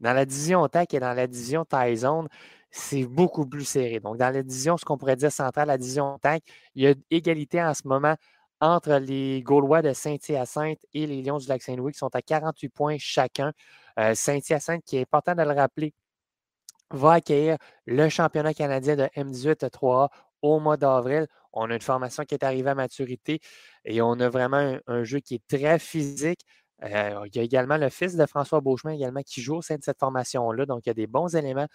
dans la division TAC et dans la division Zone, c'est beaucoup plus serré. Donc, dans la division, ce qu'on pourrait dire centrale, la division TAC, il y a égalité en ce moment entre les Gaulois de Saint-Hyacinthe et les Lions du Lac-Saint-Louis qui sont à 48 points chacun. Euh, Saint-Hyacinthe, qui est important de le rappeler, va accueillir le championnat canadien de M18 3A au mois d'avril. On a une formation qui est arrivée à maturité et on a vraiment un, jeu qui est très physique. Euh, il y a également le fils de François Beauchemin également qui joue au sein de cette formation-là. Donc, il y a des bons éléments,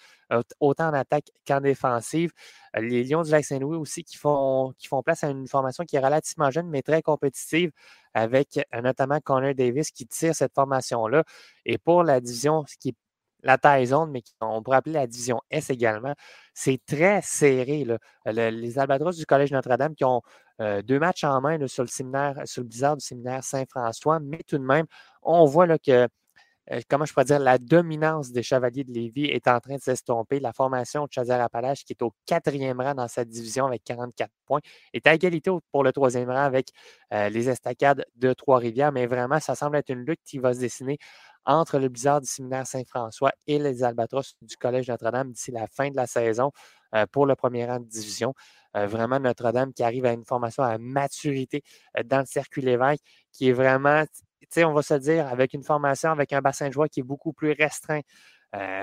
autant en attaque qu'en défensive. Les Lions du Lac-Saint-Louis aussi qui font, qui font place à une formation qui est relativement jeune, mais très compétitive, avec euh, notamment Connor Davis qui tire cette formation-là. Et pour la division qui est la taille zone, mais on pourrait appeler la division S également. C'est très serré. les Albatros du Collège Notre-Dame qui ont euh, deux matchs en main sur le séminaire, sur le bizarre du séminaire Saint-François, mais tout de même, on voit que euh, comment je pourrais dire, la dominance des Chevaliers de Lévis est en train de s'estomper. La formation de Chazer-Appalaches, qui est au quatrième rang dans cette division avec 44 points, est à égalité pour le troisième rang avec euh, les Estacades de Trois-Rivières. Mais vraiment, ça semble être une lutte qui va se dessiner entre le Blizzard du séminaire Saint-François et les Albatros du Collège Notre-Dame d'ici la fin de la saison euh, pour le premier rang de division. Euh, vraiment Notre-Dame qui arrive à une formation à maturité euh, dans le circuit Lévesque, qui est vraiment, tu sais, on va se dire, avec une formation, avec un bassin de joueurs qui est beaucoup plus restreint.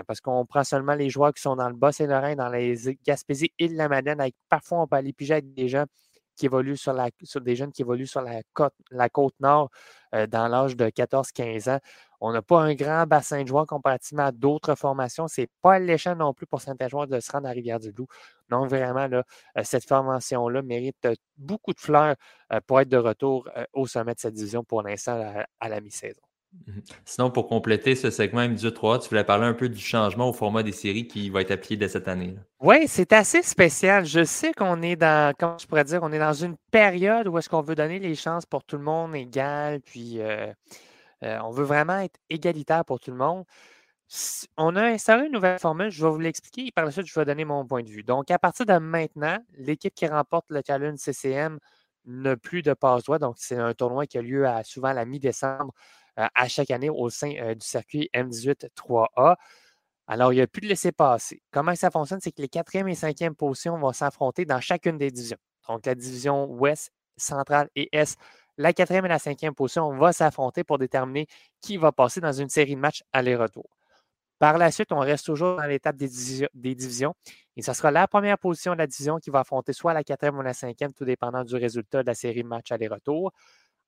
parce qu'on prend seulement les joueurs qui sont dans le Bas-Saint-Laurent, dans les Gaspésie et la Madeleine, avec parfois on peut aller piger avec des gens qui évoluent sur la, sur des jeunes qui évoluent sur la côte, la côte nord dans l'âge de 14-15 ans. On n'a pas un grand bassin de joueurs comparativement à d'autres formations. Ce n'est pas alléchant non plus pour certains joueurs de se rendre à Rivière-du-Loup. Donc, vraiment, là, euh, cette formation-là mérite euh, beaucoup de fleurs euh, pour être de retour au sommet de cette division pour l'instant à, la mi-saison. Mmh Sinon, pour compléter ce segment M18-3, tu voulais parler un peu du changement au format des séries qui va être appliqué dès cette année. Oui, c'est assez spécial. Je sais qu'on est dans, comment je pourrais dire, on est dans une période où est-ce qu'on veut donner les chances pour tout le monde égal, puis euh, on veut vraiment être égalitaire pour tout le monde. On a instauré une nouvelle formule, je vais vous l'expliquer et par la suite, je vais donner mon point de vue. Donc, à partir de maintenant, l'équipe qui remporte le challenge CCM n'a plus de passe-droit. Donc, c'est un tournoi qui a lieu souvent à la mi-décembre euh, à chaque année au sein euh, du circuit M18 3A. Alors, il n'y a plus de laisser passer. Comment ça fonctionne? C'est que les quatrième et cinquième positions vont s'affronter dans chacune des divisions. Donc, la division Ouest, Centrale et Est la quatrième et la cinquième position vont s'affronter pour déterminer qui va passer dans une série de matchs aller-retour. Par la suite, on reste toujours dans l'étape des, divisions et ce sera la première position de la division qui va affronter soit la quatrième ou la cinquième, tout dépendant du résultat de la série de matchs aller-retour.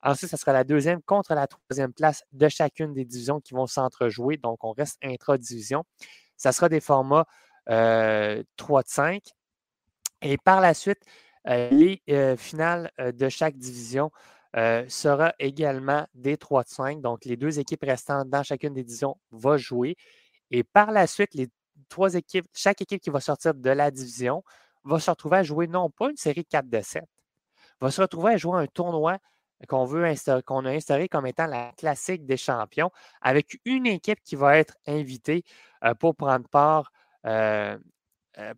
Ensuite, ce sera la deuxième contre la troisième place de chacune des divisions qui vont s'entrejouer. Donc, on reste intra-division. Ça sera des formats 3 euh, de 5. Et par la suite, euh, les euh, finales de chaque division euh, sera également des 3 de 5. Donc, les deux équipes restantes dans chacune des divisions vont jouer. Et par la suite, les trois équipes, chaque équipe qui va sortir de la division va se retrouver à jouer non pas une série 4 de 7, va se retrouver à jouer un tournoi qu'on veut qu'on a instauré comme étant la classique des champions, avec une équipe qui va être invitée euh, pour prendre part euh,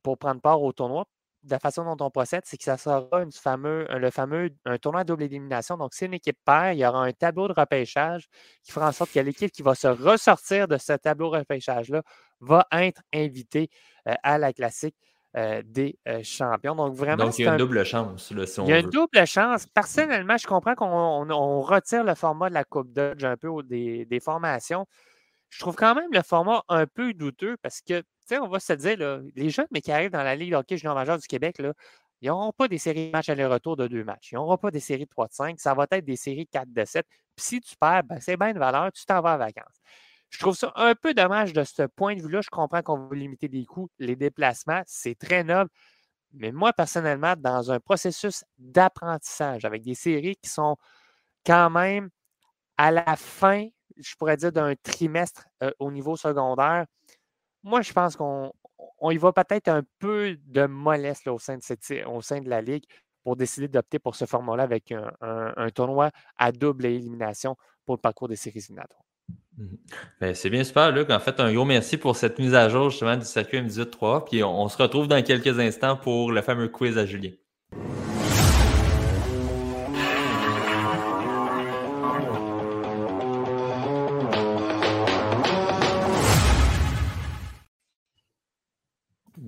pour prendre part au tournoi la façon dont on procède, c'est que ça sera une fameux, le fameux un tournoi à double élimination. Donc, si une équipe perd, il y aura un tableau de repêchage qui fera en sorte que l'équipe qui va se ressortir de ce tableau de repêchage-là va être invitée euh, à la classique. Euh, des euh, champions. Donc, vraiment. Donc, il y a une double chance. Là, si il y a une double chance. Personnellement, je comprends qu'on retire le format de la Coupe Dodge un peu des, des, formations. Je trouve quand même le format un peu douteux parce que, tu sais, on va se dire, là, les jeunes, mais qui arrivent dans la Ligue de hockey junior majeur du Québec, là, ils n'auront pas des séries de matchs aller-retour de deux matchs. Ils n'auront pas des séries de 3 de 5. Ça va être des séries 4 de 7. Puis si tu perds, ben, c'est bien de valeur, tu t'en vas en vacances. Je trouve ça un peu dommage de ce point de vue-là. Je comprends qu'on veut limiter les coûts, les déplacements, c'est très noble. Mais moi, personnellement, dans un processus d'apprentissage avec des séries qui sont quand même à la fin, je pourrais dire, d'un trimestre au niveau secondaire, moi, je pense qu'on y va peut-être un peu de mollesse au, sein de au sein de la Ligue pour décider d'opter pour ce format-là avec un, tournoi à double élimination pour le parcours des séries éliminatoires. Mmh ben, c'est bien super, Luc. En fait, un gros merci pour cette mise à jour justement du circuit M18-3. Puis on se retrouve dans quelques instants pour le fameux quiz à Julien.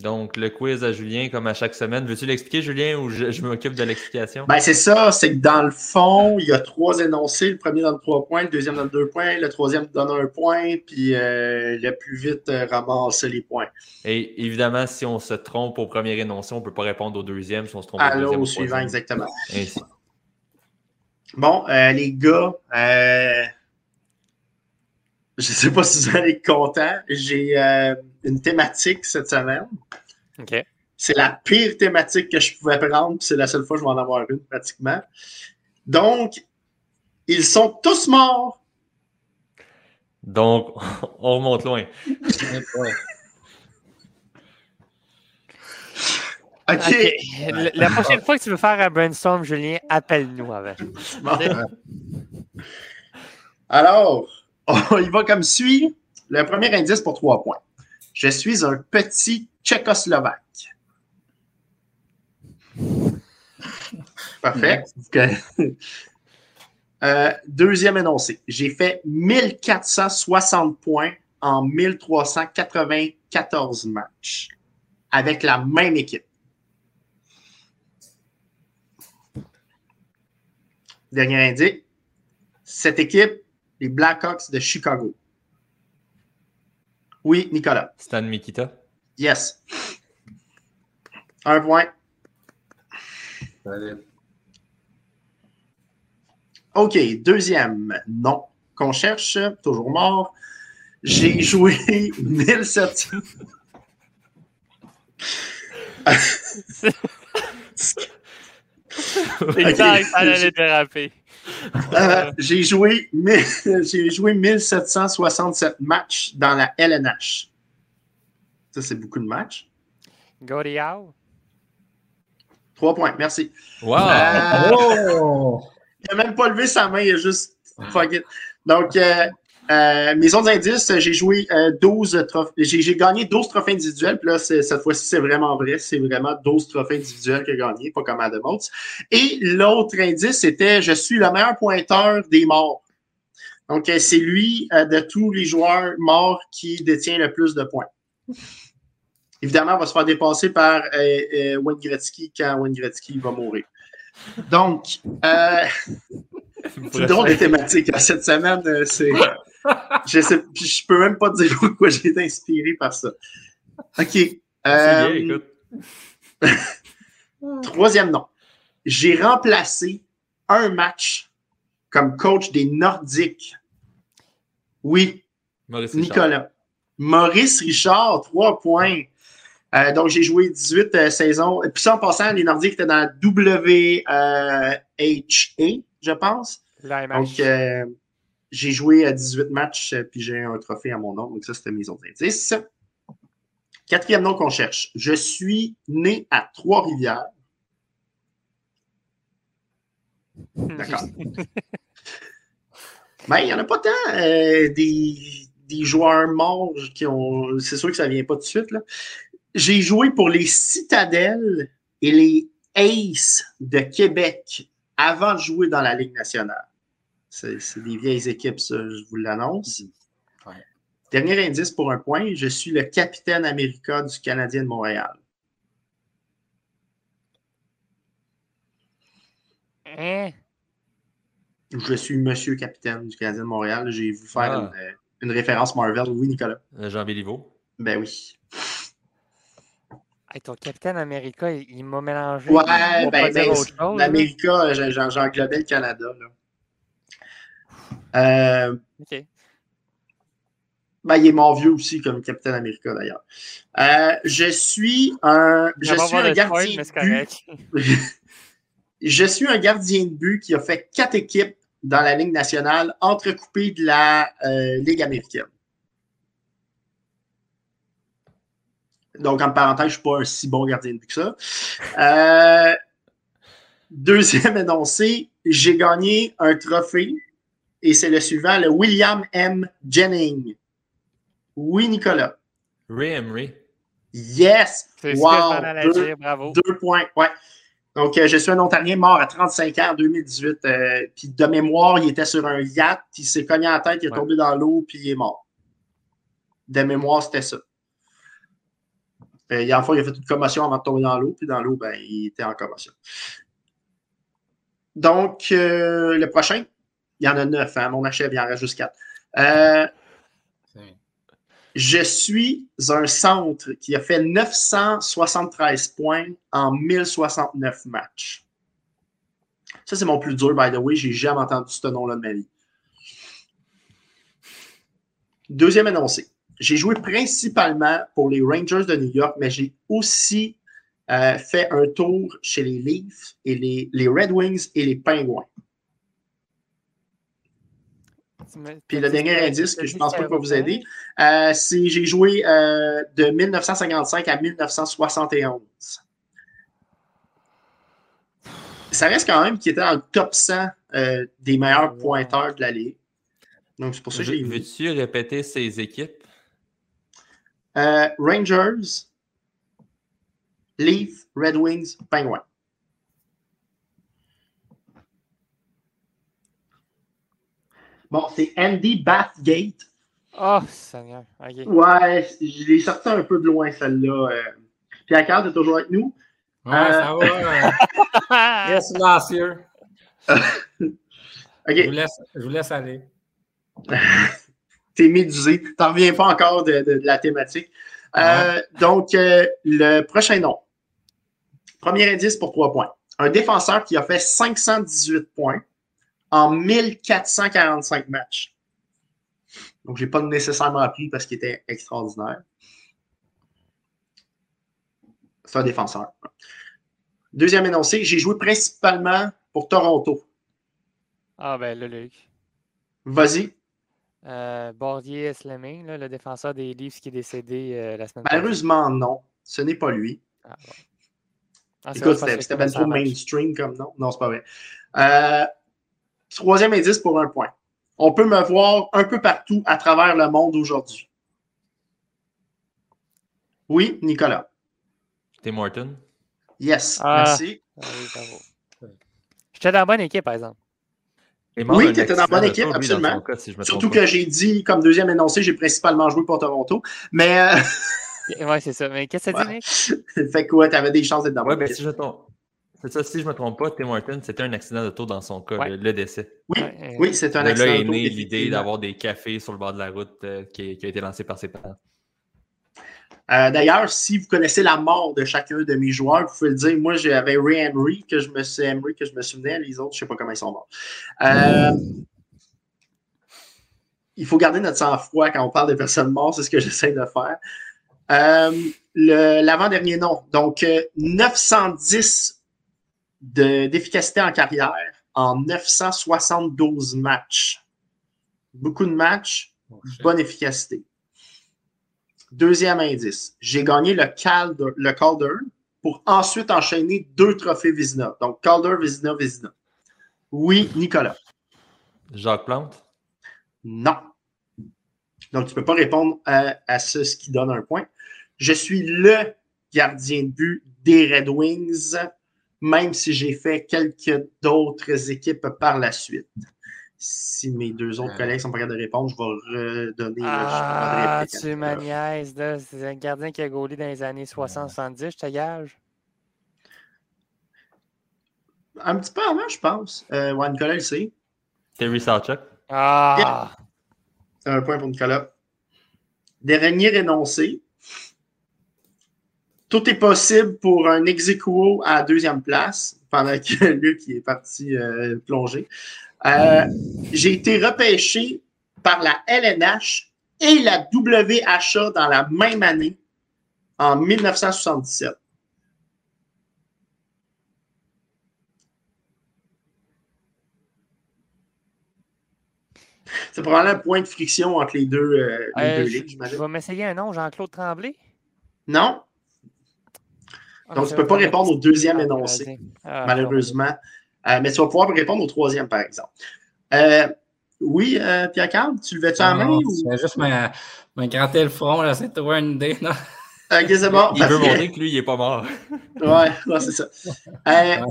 Donc, le quiz à Julien, comme à chaque semaine. Veux-tu l'expliquer, Julien, ou je, m'occupe de l'explication? Ben, c'est ça. C'est que dans le fond, il y a trois énoncés. Le premier donne trois points, le deuxième donne deux points, le troisième donne un point, puis euh, le plus vite euh, ramasse les points. Et évidemment, si on se trompe au premier énoncé, on ne peut pas répondre au deuxième. Si on se trompe au deuxième. au suivant, exactement. Bon, euh, les gars, je ne sais pas si vous allez être contents. J'ai une thématique cette semaine. C'est la pire thématique que je pouvais prendre, c'est la seule fois que je vais en avoir une pratiquement. Donc, ils sont tous morts. Donc, on remonte loin. OK. La prochaine fois que tu veux faire un brainstorm, Julien, appelle-nous avec. Alors, il va comme suit. Le premier indice pour trois points. Je suis un petit Tchécoslovaque. Parfait. Euh, deuxième énoncé. J'ai fait 1460 points en 1394 matchs avec la même équipe. Dernier indice. Cette équipe, les Blackhawks de Chicago. Oui, Nicolas. Stan Mikita. Yes. Un point. OK, deuxième nom qu'on cherche, toujours mort. J'ai joué 1700. Exact, allait déraper. Euh, j'ai joué, j'ai joué 1767 matchs dans la LNH. Ça, c'est beaucoup de matchs. Goriao. Trois points, merci. Wow! Euh, oh! Il n'a même pas levé sa main, il a juste fuck it. Donc, euh, euh, mes autres indices, j'ai joué 12 trophées. J'ai gagné 12 trophées individuels. Puis là, cette fois-ci, c'est vraiment vrai. C'est vraiment 12 trophées individuels que j'ai gagné, pas comme Adam Oates. Et l'autre indice, c'était je suis le meilleur pointeur des morts. Donc, c'est lui de tous les joueurs morts qui détient le plus de points. Évidemment, on va se faire dépasser par euh, euh, Wayne Gretzky quand Wayne Gretzky va mourir. Donc, euh, c'est drôle de thématique. Cette semaine, euh, c'est. Je sais, je peux même pas te dire pourquoi j'ai été inspiré par ça. OK. Euh, troisième nom. J'ai remplacé un match comme coach des Nordiques. Oui. Nicolas. Maurice Richard, trois points. Euh, donc, j'ai joué 18 euh, saisons. Puis ça, en passant, les Nordiques étaient dans la WHA, je pense. Donc, euh, j'ai joué à 18 matchs, puis j'ai un trophée à mon nom. Donc, ça, c'était mes autres indices. Quatrième nom qu'on cherche. Je suis né à Trois-Rivières. D'accord. Mais il n'y en a pas tant des, des, joueurs morts qui ont. C'est sûr que ça ne vient pas tout de suite. J'ai joué pour les Citadelles et les Aces de Québec avant de jouer dans la Ligue nationale. C'est des vieilles équipes, ça, je vous l'annonce. Dernier indice pour un point, je suis le capitaine américain du Canadien de Montréal. Hein? Je suis monsieur capitaine du Canadien de Montréal. J'ai vu faire Ah. une, une référence Marvel. Oui, Nicolas. Euh, Jean Béliveau. Ben oui. Hey, ton capitaine America, il, il m'a mélangé. Ouais, ben, ben j'en- j'englobais le Canada. Là. Euh, OK. ben, il est mort vieux aussi comme capitaine América d'ailleurs. Euh, je suis un, je suis un spoil, gardien de but. Je suis un gardien de but qui a fait quatre équipes dans la Ligue nationale, entrecoupées de la euh, Ligue américaine. Donc, en parenthèse, je ne suis pas un si bon gardien de but que ça. Euh, deuxième énoncé, j'ai gagné un trophée et c'est le suivant, le William M. Jennings. Oui, Nicolas. Ray Emery. Yes! Wow! Deux- dire, bravo. deux points, ouais. Donc, euh, je suis un Ontarien mort à 35 ans en 2018. euh, puis de mémoire, il était sur un yacht, puis il s'est cogné à la tête, il est Ouais. tombé dans l'eau, puis il est mort. De mémoire, c'était ça. Euh, il y a une fois, il a fait une commotion avant de tomber dans l'eau, puis dans l'eau, ben, il était en commotion. Donc, euh, le prochain, il y en a neuf, hein, mon achève, il en reste juste quatre. Euh, je suis un centre qui a fait 973 points en 1069 matchs. Ça, c'est mon plus dur, by the way. J'ai jamais entendu ce nom-là de ma vie. Deuxième énoncé. J'ai joué principalement pour les Rangers de New York, mais j'ai aussi euh, fait un tour chez les Leafs et les Red Wings et les Penguins. Puis le dernier indice que je pense pas qu'il va vous aider, euh, c'est j'ai joué euh, de 1955 à 1971. Ça reste quand même qui était dans le top 100 euh, des meilleurs pointeurs de la Ligue. Donc c'est pour ça que j'ai. Veux-tu répéter ces équipes? Euh, Rangers, Leaf, Red Wings, Penguins. Bon, c'est Andy Bathgate. Oh, Seigneur. Ouais, je l'ai sorti un peu de loin, celle-là. Euh. Pierre Carl, t'es toujours avec nous? Ouais, Euh, ça va. euh, yes, monsieur. Je OK, vous laisse, je vous laisse aller. t'es médusé. T'en reviens pas encore de, de- de la thématique. Euh, donc, euh, le prochain nom. Premier indice pour trois points. Un défenseur qui a fait 518 points en 1445 matchs. Donc, je n'ai pas nécessairement appris parce qu'il était extraordinaire. C'est un défenseur. Deuxième énoncé, j'ai joué principalement pour Toronto. Ah, ben là, Luc. Vas-y. Euh, Bordier Sleming, le défenseur des Leafs qui est décédé euh, la semaine passée. Malheureusement, non. Ce n'est pas lui. Ah, bon. Ah, c'est Écoute, c'était bien trop mainstream comme nom. Non, c'est pas vrai. Euh, troisième indice pour un point. On peut me voir un peu partout à travers le monde aujourd'hui. Oui, Nicolas. Tim Morton. Yes, Ah. merci. Ah oui. J'étais dans la bonne équipe, par exemple. Oui, d'un t'étais dans la bonne accident équipe, absolument. cas, si Surtout que j'ai dit, comme deuxième énoncé, j'ai principalement joué pour Toronto. Mais, euh, Ouais, c'est ça. Mais qu'est-ce que ça dit, Nick? fait que ouais, t'avais des chances d'être dans la Ouais, bonne ben équipe. si je. C'est ça, si je ne me trompe pas, Tim Horton, c'était un accident de tour dans son cas, le, décès. Oui, euh, oui c'est un accident de tour. Là est née l'idée d'avoir des cafés sur le bord de la route euh, qui, a été lancée par ses parents. Euh, d'ailleurs, si vous connaissez la mort de chacun de mes joueurs, vous pouvez le dire. Moi, j'avais Ray Emery que je me suis que je me souvenais. Les autres, je ne sais pas comment ils sont morts. Il faut garder notre sang-froid quand on parle de personnes mortes. C'est ce que j'essaie de faire. L'avant-dernier nom. Donc, 910 d'efficacité en carrière en 972 matchs. Beaucoup de matchs, bonne efficacité. Deuxième indice, j'ai gagné le, Calder, le Calder pour ensuite enchaîner deux trophées Vizina. Donc Calder, Vizina, Vizina. Oui, Nicolas. Jacques Plante? Non. Donc, tu ne peux pas répondre à, à ce qui donne un point. Je suis le gardien de but des Red Wings même si j'ai fait quelques d'autres équipes par la suite. Si mes deux autres collègues sont pas capables de répondre, je vais redonner. Ah, tu ma C'est un gardien qui a gaulé dans les années 60-70, je te gage. Un petit peu avant, je pense. Euh, ouais, Nicolas le sait. Terry Salchuk. Ah! C'est un point pour Nicolas. Dernier énoncé. Tout est possible pour un ex à deuxième place, pendant que Luc est parti euh, plonger. Euh, j'ai été repêché par la LNH et la WHA dans la même année, en 1977. C'est probablement un point de friction entre les deux, euh, euh, ligues, j'imagine. Je vais m'essayer un nom, Jean-Claude Tremblay? Non. Ah, Donc, tu ne peux pas répondre au deuxième énoncé, ah, malheureusement. Euh, mais tu vas pouvoir répondre au troisième, par exemple. oui, Pierre-Carl, tu le veux-tu en main? Ou... Je juste me, gratter le front, là, c'est avoir une idée. Non? Ok, c'est bon. Il veut montrer que lui, il n'est pas mort. ouais, c'est ça.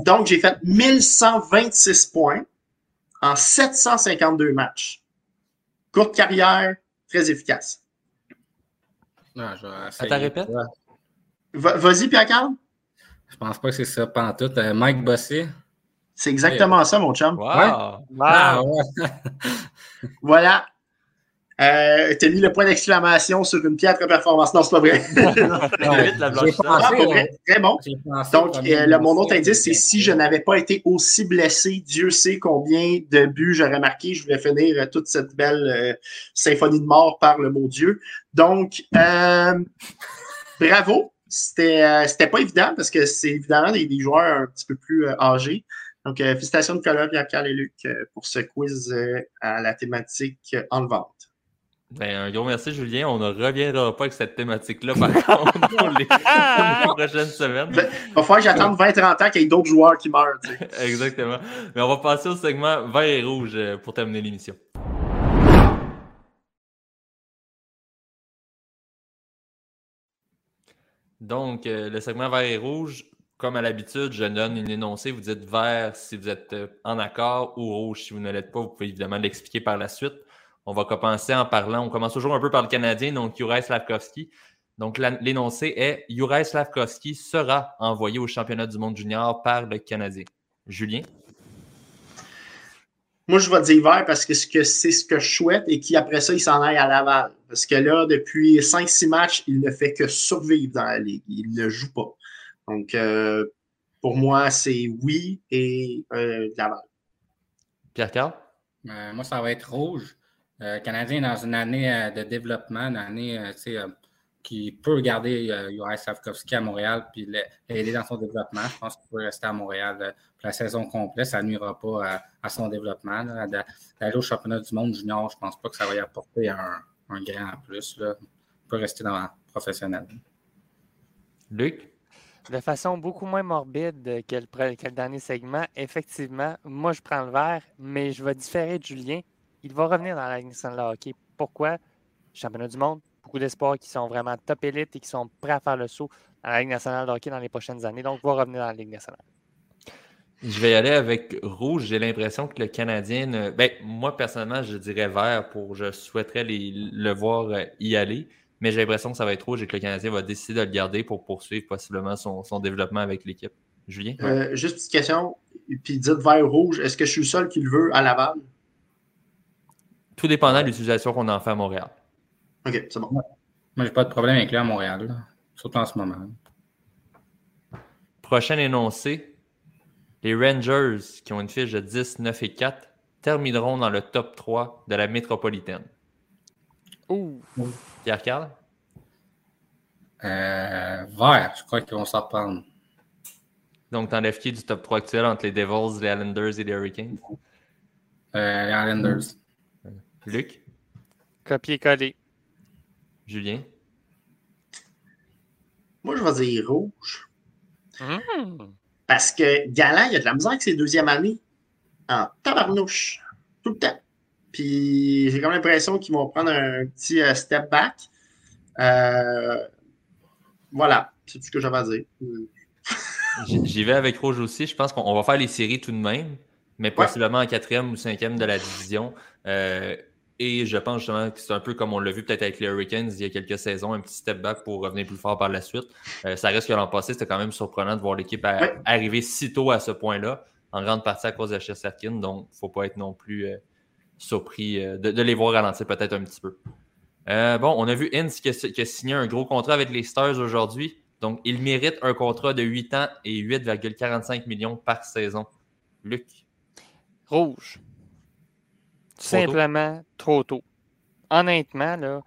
donc, j'ai fait 1126 points en 752 matchs. Courte carrière, très efficace. Non, je vais répète? Vas-y, Pierre-Carl. Je pense pas que c'est ça, pantoute. Euh, Mike Bossy. C'est exactement ça, mon chum. Wow. Ah, ouais. voilà. Euh, T'as mis le point d'exclamation sur une piètre performance. Non, c'est pas vrai. Très bon. Donc, euh, mon autre indice, c'est si je n'avais pas été aussi blessé, Dieu sait combien de buts j'aurais marqué. Je voulais finir euh, toute cette belle euh, symphonie de mort par le mot Dieu. Donc, bravo. C'était c'était pas évident parce que c'est évidemment des, joueurs un petit peu plus âgés. Donc, félicitations Nicolas, Pierre-Carl et Luc pour ce quiz à la thématique en vente. Ben, un gros merci, Julien. On ne reviendra pas avec cette thématique-là, par contre, pour les, prochaines semaines. Ben, il va falloir que j'attende 20-30 ans qu'il y ait d'autres joueurs qui meurent. Exactement. Mais on va passer au segment vert et rouge euh, pour terminer l'émission. Donc, euh, le segment vert et rouge, comme à l'habitude, je donne une énoncée. Vous dites vert si vous êtes euh, en accord ou rouge si vous ne l'êtes pas. Vous pouvez évidemment l'expliquer par la suite. On va commencer en parlant, on commence toujours un peu par le Canadien, donc Juraj Slavkovski. Donc l'énoncé est Juraj Slavkovski sera envoyé au championnat du monde junior par le Canadien. Julien? Moi, je vais dire vert parce que c'est ce que je souhaite et qu'après ça, il s'en aille à Laval. Parce que là, depuis 5-6 matchs, il ne fait que survivre dans la ligue. Il ne joue pas. Donc, euh, pour moi, c'est oui et euh, Laval. Pierre-Carl? Euh, moi, ça va être rouge. Le Canadien dans une année euh, de développement, une année euh, euh, qui peut garder Juraj Savkovski à Montréal puis l'aider dans son développement. Je pense qu'il peut rester à Montréal pour la saison complète. Ça nuira pas à, son développement. D'aller au championnat du monde junior, je ne pense pas que ça va y apporter un, grand plus. Là. Il peut rester dans le professionnel. Luc? De façon beaucoup moins morbide que le, que le dernier segment, effectivement, moi je prends le vert, mais je vais différer de Julien il va revenir dans la nationale de hockey. Pourquoi? Championnat du monde, beaucoup d'espoirs qui sont vraiment top élite et qui sont prêts à faire le saut dans la Ligue nationale de hockey dans les prochaines années. Donc, va revenir dans la Ligue nationale. Je vais y aller avec rouge. J'ai l'impression que le Canadien. Ben, moi, personnellement, je dirais vert pour. Je souhaiterais le voir euh, y aller. Mais j'ai l'impression que ça va être rouge et que le Canadien va décider de le garder pour poursuivre possiblement son, développement avec l'équipe. Julien? Euh, juste une petite question. Puis dites vert rouge. Est-ce que je suis le seul qui le veut à Laval? Tout dépendant de l'utilisation qu'on en fait à Montréal. OK, c'est bon. Moi, j'ai pas de problème avec lui à Montréal, surtout en ce moment. Prochain énoncé. Les Rangers, qui ont une fiche de 10, 9 et 4, termineront dans le top 3 de la métropolitaine. Ouh. Pierre-Carl? Euh, vert, je crois qu'ils vont s'en prendre. Donc, t'enlèves qui du top 3 actuel entre les Devils, les Islanders et les Hurricanes? Euh, les Islanders. Luc? Copier-coller. Julien? Moi, je vais dire rouge. Hmm. Parce que Galant, il a de la misère avec ses deuxièmes années en tabarnouche, tout le temps. Puis j'ai comme l'impression qu'ils vont prendre un petit euh, step back. Euh, voilà, c'est tout ce que j'avais à dire. J'y vais avec Rouge aussi. Je pense qu'on va faire les séries tout de même, mais possiblement en quatrième ou cinquième de la division. Euh, et je pense justement que c'est un peu comme on l'a vu peut-être avec les Hurricanes il y a quelques saisons, un petit step back pour revenir plus fort par la suite. Euh, ça reste que l'an passé, c'était quand même surprenant de voir l'équipe arriver si tôt à ce point-là, en grande partie à cause de Chesterkin. Donc, il ne faut pas être non plus euh, surpris euh, de, les voir ralentir peut-être un petit peu. bon, on a vu Ince qui a, signé un gros contrat avec les Stars aujourd'hui. Donc, il mérite un contrat de 8 ans et 8,45 millions par saison. Luc? Rouge. Simplement trop tôt. Honnêtement, là,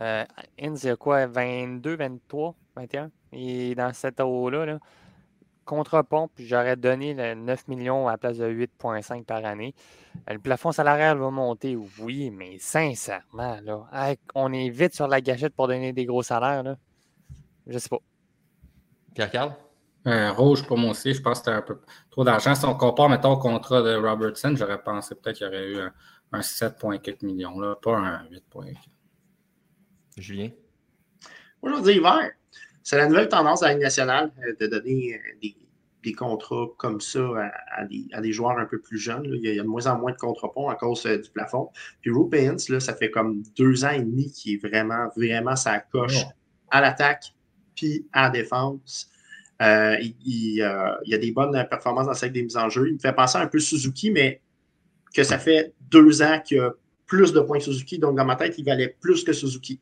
euh, Inz, il y a quoi, 22, 23, 21? Et dans cette eau-là, là, contre-pompe, j'aurais donné le 9 millions à la place de 8,5 par année. Euh, le plafond salarial va monter, oui, mais sincèrement, là, on est vite sur la gâchette pour donner des gros salaires. Là. Je sais pas. Pierre-Carl? Euh, rouge pour moi aussi, je pense que c'était un peu trop d'argent. Si on compare, mettons, au contrat de Robertson, j'aurais pensé peut-être qu'il y aurait eu un, un 7,4 millions, là, pas un 8,4. Julien? Moi, je veux dire vert. C'est la nouvelle tendance à la Ligue nationale euh, de donner euh, des, contrats comme ça à, des, joueurs un peu plus jeunes. Il, y a, de moins en moins de contrats à cause euh, du plafond. Puis Rupins, là, ça fait comme deux ans et demi qu'il est vraiment, vraiment sa coche à l'attaque puis à la défense. il, y a des bonnes performances dans le des mises en jeu. Il me fait penser un peu Suzuki, mais que ça fait deux ans qu'il a plus de points que Suzuki. Donc, dans ma tête, il valait plus que Suzuki.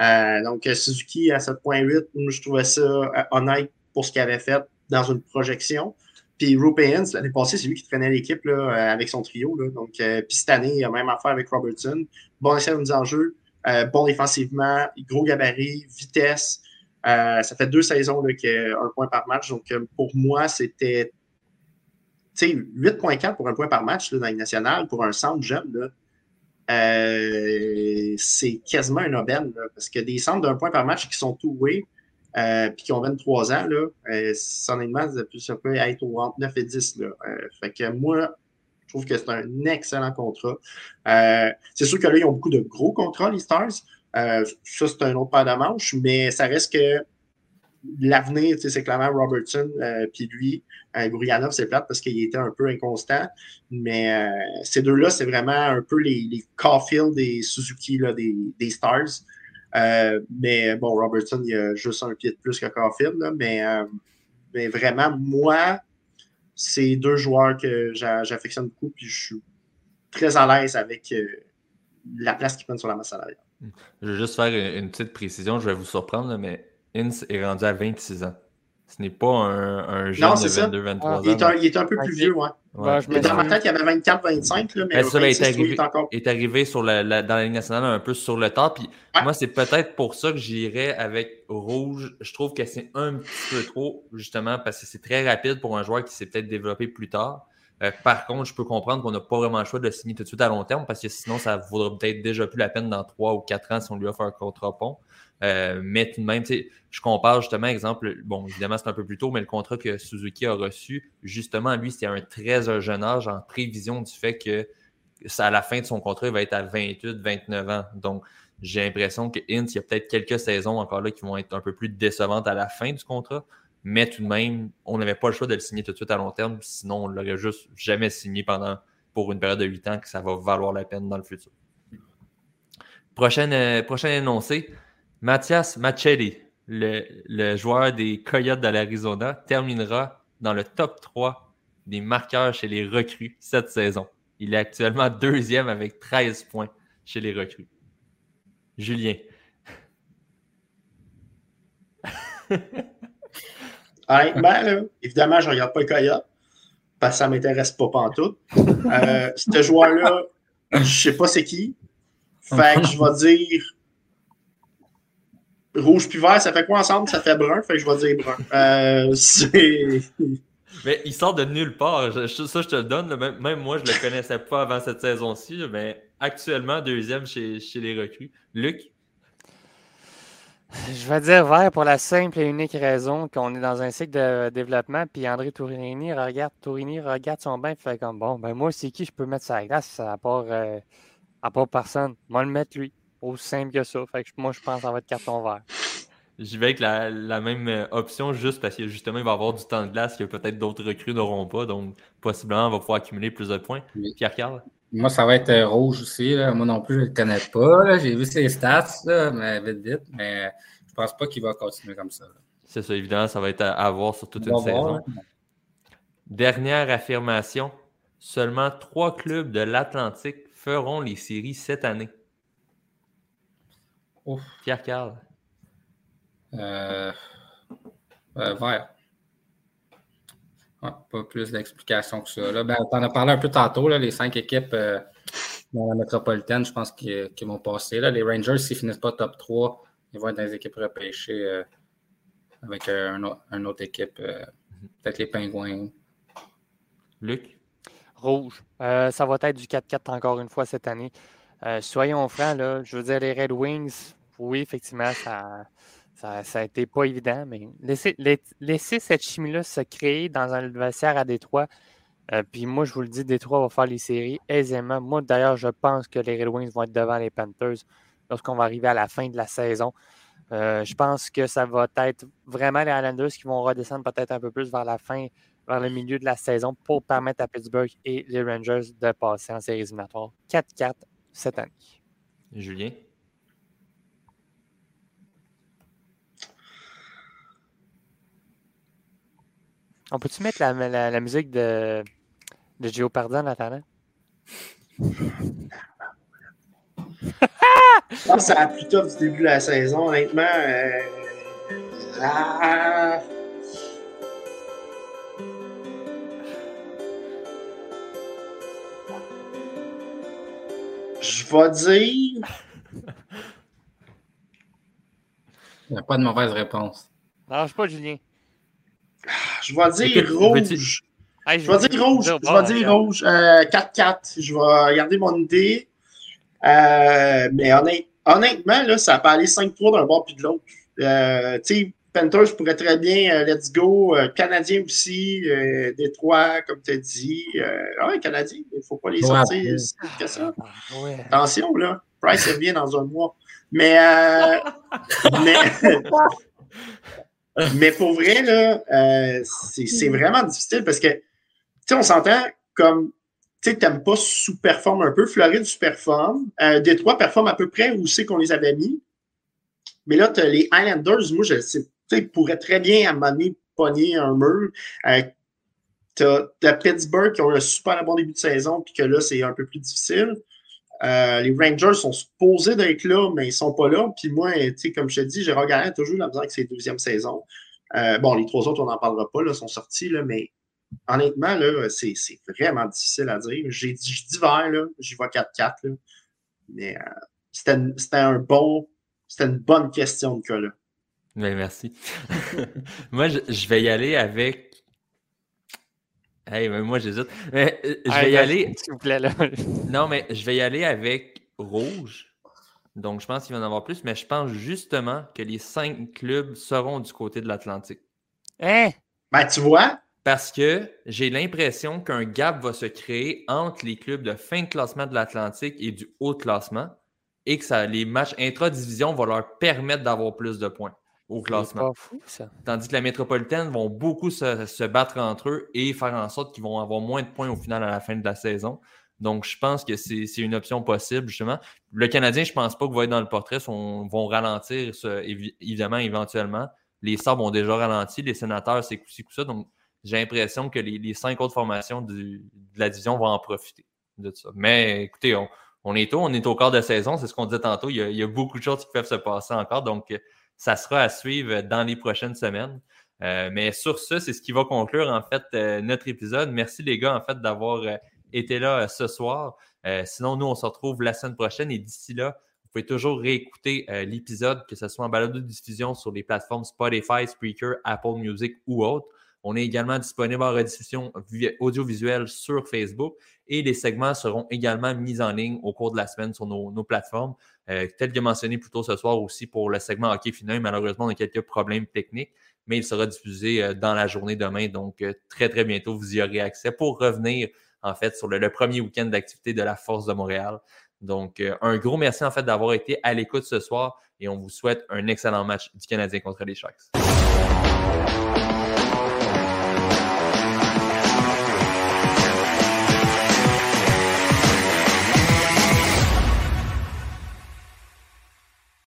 Euh, donc, Suzuki à 7.8, je trouvais ça euh, honnête pour ce qu'il avait fait dans une projection. Puis Rupéens, l'année passée, c'est lui qui traînait l'équipe euh, avec son trio. Donc, puis cette année, il a même affaire avec Robertson. Bon essai mise en jeu, bon défensivement, gros gabarit, vitesse. ça fait deux saisons qu'il a un point par match. Donc, pour moi, c'était 8,4 pour un point par match là, dans les nationales pour un centre jeune, euh, c'est quasiment un aubaine. parce que des centres d'un point par match qui sont tout way euh, puis qui ont 23 ans, là, euh, honnêtement, ça peut être au 9 et 10. Là. Euh, moi, je trouve que c'est un excellent contrat. c'est sûr que là, ils ont beaucoup de gros contrats, les Stars. ça, c'est un autre paire de manches, mais ça reste que l'avenir, c'est clairement Robertson, euh, puis lui, euh, c'est plate parce qu'il était un peu inconstant, mais euh, ces deux-là, c'est vraiment un peu les, les et Suzuki des, des Stars. Euh, mais bon, Robertson, il a juste un pied de plus que Caulfield, mais, vraiment, moi, c'est deux joueurs que j'affectionne beaucoup, puis je suis très à l'aise avec la place qu'ils prennent sur la masse salariale. Je vais juste faire une petite précision, je vais vous surprendre, mais Ince est rendu à 26 ans. Ce n'est pas un, jeune de 22-23 ah, ans. Il est, un, il est, un, peu plus vieux, ouais. ouais. dans ma tête, il y avait 24-25, mais ça, 26, est arrivé, est, encore... est arrivé sur la, dans la Ligue nationale un peu sur le temps. Puis moi, c'est peut-être pour ça que j'irais avec Rouge. Je trouve que c'est un petit peu trop, justement, parce que c'est très rapide pour un joueur qui s'est peut-être développé plus tard. Euh, par contre, je peux comprendre qu'on n'a pas vraiment le choix de le signer tout de suite à long terme parce que sinon, ça ne vaudrait peut-être déjà plus la peine dans 3 ou 4 ans si on lui offre un contrat pont. Euh, mais tout de même, je compare justement, exemple, bon, évidemment, c'est un peu plus tôt, mais le contrat que Suzuki a reçu, justement, lui, c'était un très jeune âge en prévision du fait que à la fin de son contrat, il va être à 28, 29 ans. Donc, j'ai l'impression que Ince, il y a peut-être quelques saisons encore là qui vont être un peu plus décevantes à la fin du contrat. Mais tout de même, on n'avait pas le choix de le signer tout de suite à long terme, sinon on ne l'aurait juste jamais signé pendant pour une période de 8 ans que ça va valoir la peine dans le futur. Prochaine, euh, prochain énoncé, Mathias Machelli, le, joueur des Coyotes de l'Arizona, terminera dans le top 3 des marqueurs chez les recrues cette saison. Il est actuellement deuxième avec 13 points chez les recrues. Julien. évidemment, je ne regarde pas le Coyote parce que ça ne m'intéresse pas pantoute. Euh, ce joueur-là, je ne sais pas c'est qui. Fait que je vais dire rouge puis vert, ça fait quoi ensemble? Ça fait brun, fait que je vais dire brun. Euh, c'est. Mais il sort de nulle part. ça, je te le donne. Même, moi, je ne le connaissais pas avant cette saison-ci. Mais actuellement, deuxième chez, chez les recrues. Luc? Je vais dire vert pour la simple et unique raison qu'on est dans un cycle de développement. Puis André Tourini regarde, Tourini regarde son bain et fait comme bon, ben moi, c'est qui je peux mettre sur la glace à part, euh, à part personne? Moi, le mettre lui. Aussi simple que ça. Fait que moi, je pense que ça va être carton vert. J'y vais avec la, même euh, option juste parce que justement, il va avoir du temps de glace que peut-être d'autres recrues n'auront pas. Donc, possiblement, on va pouvoir accumuler plus de points. Pierre-Carl? Moi, ça va être euh, rouge aussi. Moi non plus, je ne le connais pas. J'ai vu ses stats, mais vite, vite. Mais je ne pense pas qu'il va continuer comme ça. C'est ça, évidemment, ça va être à, voir sur toute une saison. Dernière affirmation. Seulement trois clubs de l'Atlantique feront les séries cette année. Pierre-Carl. Euh, euh, vert. pas plus d'explications que ça. Ben, on en as parlé un peu tantôt, là, les cinq équipes euh, dans la métropolitaine, je pense qu'ils vont passer. Là. Les Rangers, s'ils ne finissent pas top 3, ils vont être dans les équipes repêchées euh, avec un, une autre équipe, peut-être les Pingouins. Luc? Rouge. ça va être du 4-4 encore une fois cette année. Soyons francs, là, je veux dire, les Red Wings, oui, effectivement, ça ça, ça été pas évident, mais laisser, laisser cette chimie-là se créer dans un adversaire à Détroit. Euh, puis moi, je vous le dis, Détroit va faire les séries aisément. Moi, d'ailleurs, je pense que les Red Wings vont être devant les Panthers lorsqu'on va arriver à la fin de la saison. Euh, je pense que ça va être vraiment les Islanders qui vont redescendre peut-être un peu plus vers la fin, vers le milieu de la saison pour permettre à Pittsburgh et les Rangers de passer en séries éliminatoires 4-4 cette année. Julien? On peut-tu mettre la, la, musique de, de Géopardy en attendant? Je pense que ça a plus du début de la saison, honnêtement. Euh... Ah... Je vais dire. Il n'y a pas de mauvaise réponse. Non, je suis pas Julien. Je vais dire rouge. je vais dire rouge. Je vais dire rouge. 4-4. Je vais garder mon idée. Euh, mais honnêtement, là, ça peut aller 5-3 d'un bord puis de l'autre. Euh, tu sais, Panthers pourrait très bien, euh, let's go. Canadien aussi, Détroit, comme tu as dit. ouais, Canadien, il ne faut pas les sortir. C'est ça. Attention, là. Price revient dans un mois. Mais, mais mais pour vrai, là, euh, c'est vraiment difficile parce que, tu sais, on s'entend comme, tu sais, t'aimes pas sous-performe un peu. Floride sous-performe. Euh, Détroit performe à peu près où c'est qu'on les avait mis. Mais là, tu les Islanders, moi, je sais, sais, pourraient très bien amener pogner un mur. Euh, t'as Pittsburgh qui ont un super bon début de saison, puis que là, c'est un peu plus difficile. Euh, les Rangers sont supposés d'être là, mais ils sont pas là. Puis moi, comme je te dis, j'ai regardé toujours la misère avec ses deuxième saison. Euh, bon, les trois autres, on n'en parlera pas, là, sont sortis, là, mais honnêtement, là, c'est, vraiment difficile à dire. J'ai dit, je dis vert, là, j'y vais 4-4. Mais euh, c'était, un bon, c'était une bonne question de cas là. Ben, merci. moi, je, vais y aller avec Hey, moi, j'hésite. Euh, je vais y aller. S'il vous plaît, là. non, mais je vais y aller avec rouge. Donc, je pense qu'il va en avoir plus, mais je pense justement que les cinq clubs seront du côté de l'Atlantique. Hein? Ben, tu vois? Parce que j'ai l'impression qu'un gap va se créer entre les clubs de fin de classement de l'Atlantique et du haut classement et que ça, les matchs intra-division vont leur permettre d'avoir plus de points au classement. Tandis que la métropolitaine vont beaucoup se, battre entre eux et faire en sorte qu'ils vont avoir moins de points au final à la fin de la saison. Donc, je pense que c'est une option possible, justement. Le Canadien, je ne pense pas qu'il va être dans le portrait. Ils vont ralentir, évidemment, éventuellement. Les Sabres ont déjà ralenti. Les sénateurs, c'est coup ça. Donc, j'ai l'impression que les, cinq autres formations de la division vont en profiter de ça. Mais écoutez, on, est tôt, on est au quart de saison. C'est ce qu'on disait tantôt. Il y, a, il y, a, beaucoup de choses qui peuvent se passer encore. Donc, ça sera à suivre dans les prochaines semaines. Euh, mais sur ce, c'est ce qui va conclure en fait euh, notre épisode. Merci les gars en fait d'avoir euh, été là ce soir. sinon, nous, on se retrouve la semaine prochaine et d'ici là, vous pouvez toujours réécouter l'épisode, que ce soit en balade de diffusion sur les plateformes Spotify, Spreaker, Apple Music ou autres. On est également disponible en rediffusion audiovisuelle sur Facebook et les segments seront également mis en ligne au cours de la semaine sur nos, plateformes. Euh, tel que mentionné plus tôt ce soir aussi pour le segment hockey final, malheureusement, on a quelques problèmes techniques, mais il sera diffusé euh, dans la journée demain. Donc, euh, très, très bientôt, vous y aurez accès pour revenir en fait sur le, premier week-end d'activité de la Force de Montréal. Donc, euh, un gros merci en fait d'avoir été à l'écoute ce soir et on vous souhaite un excellent match du Canadien contre les Sharks.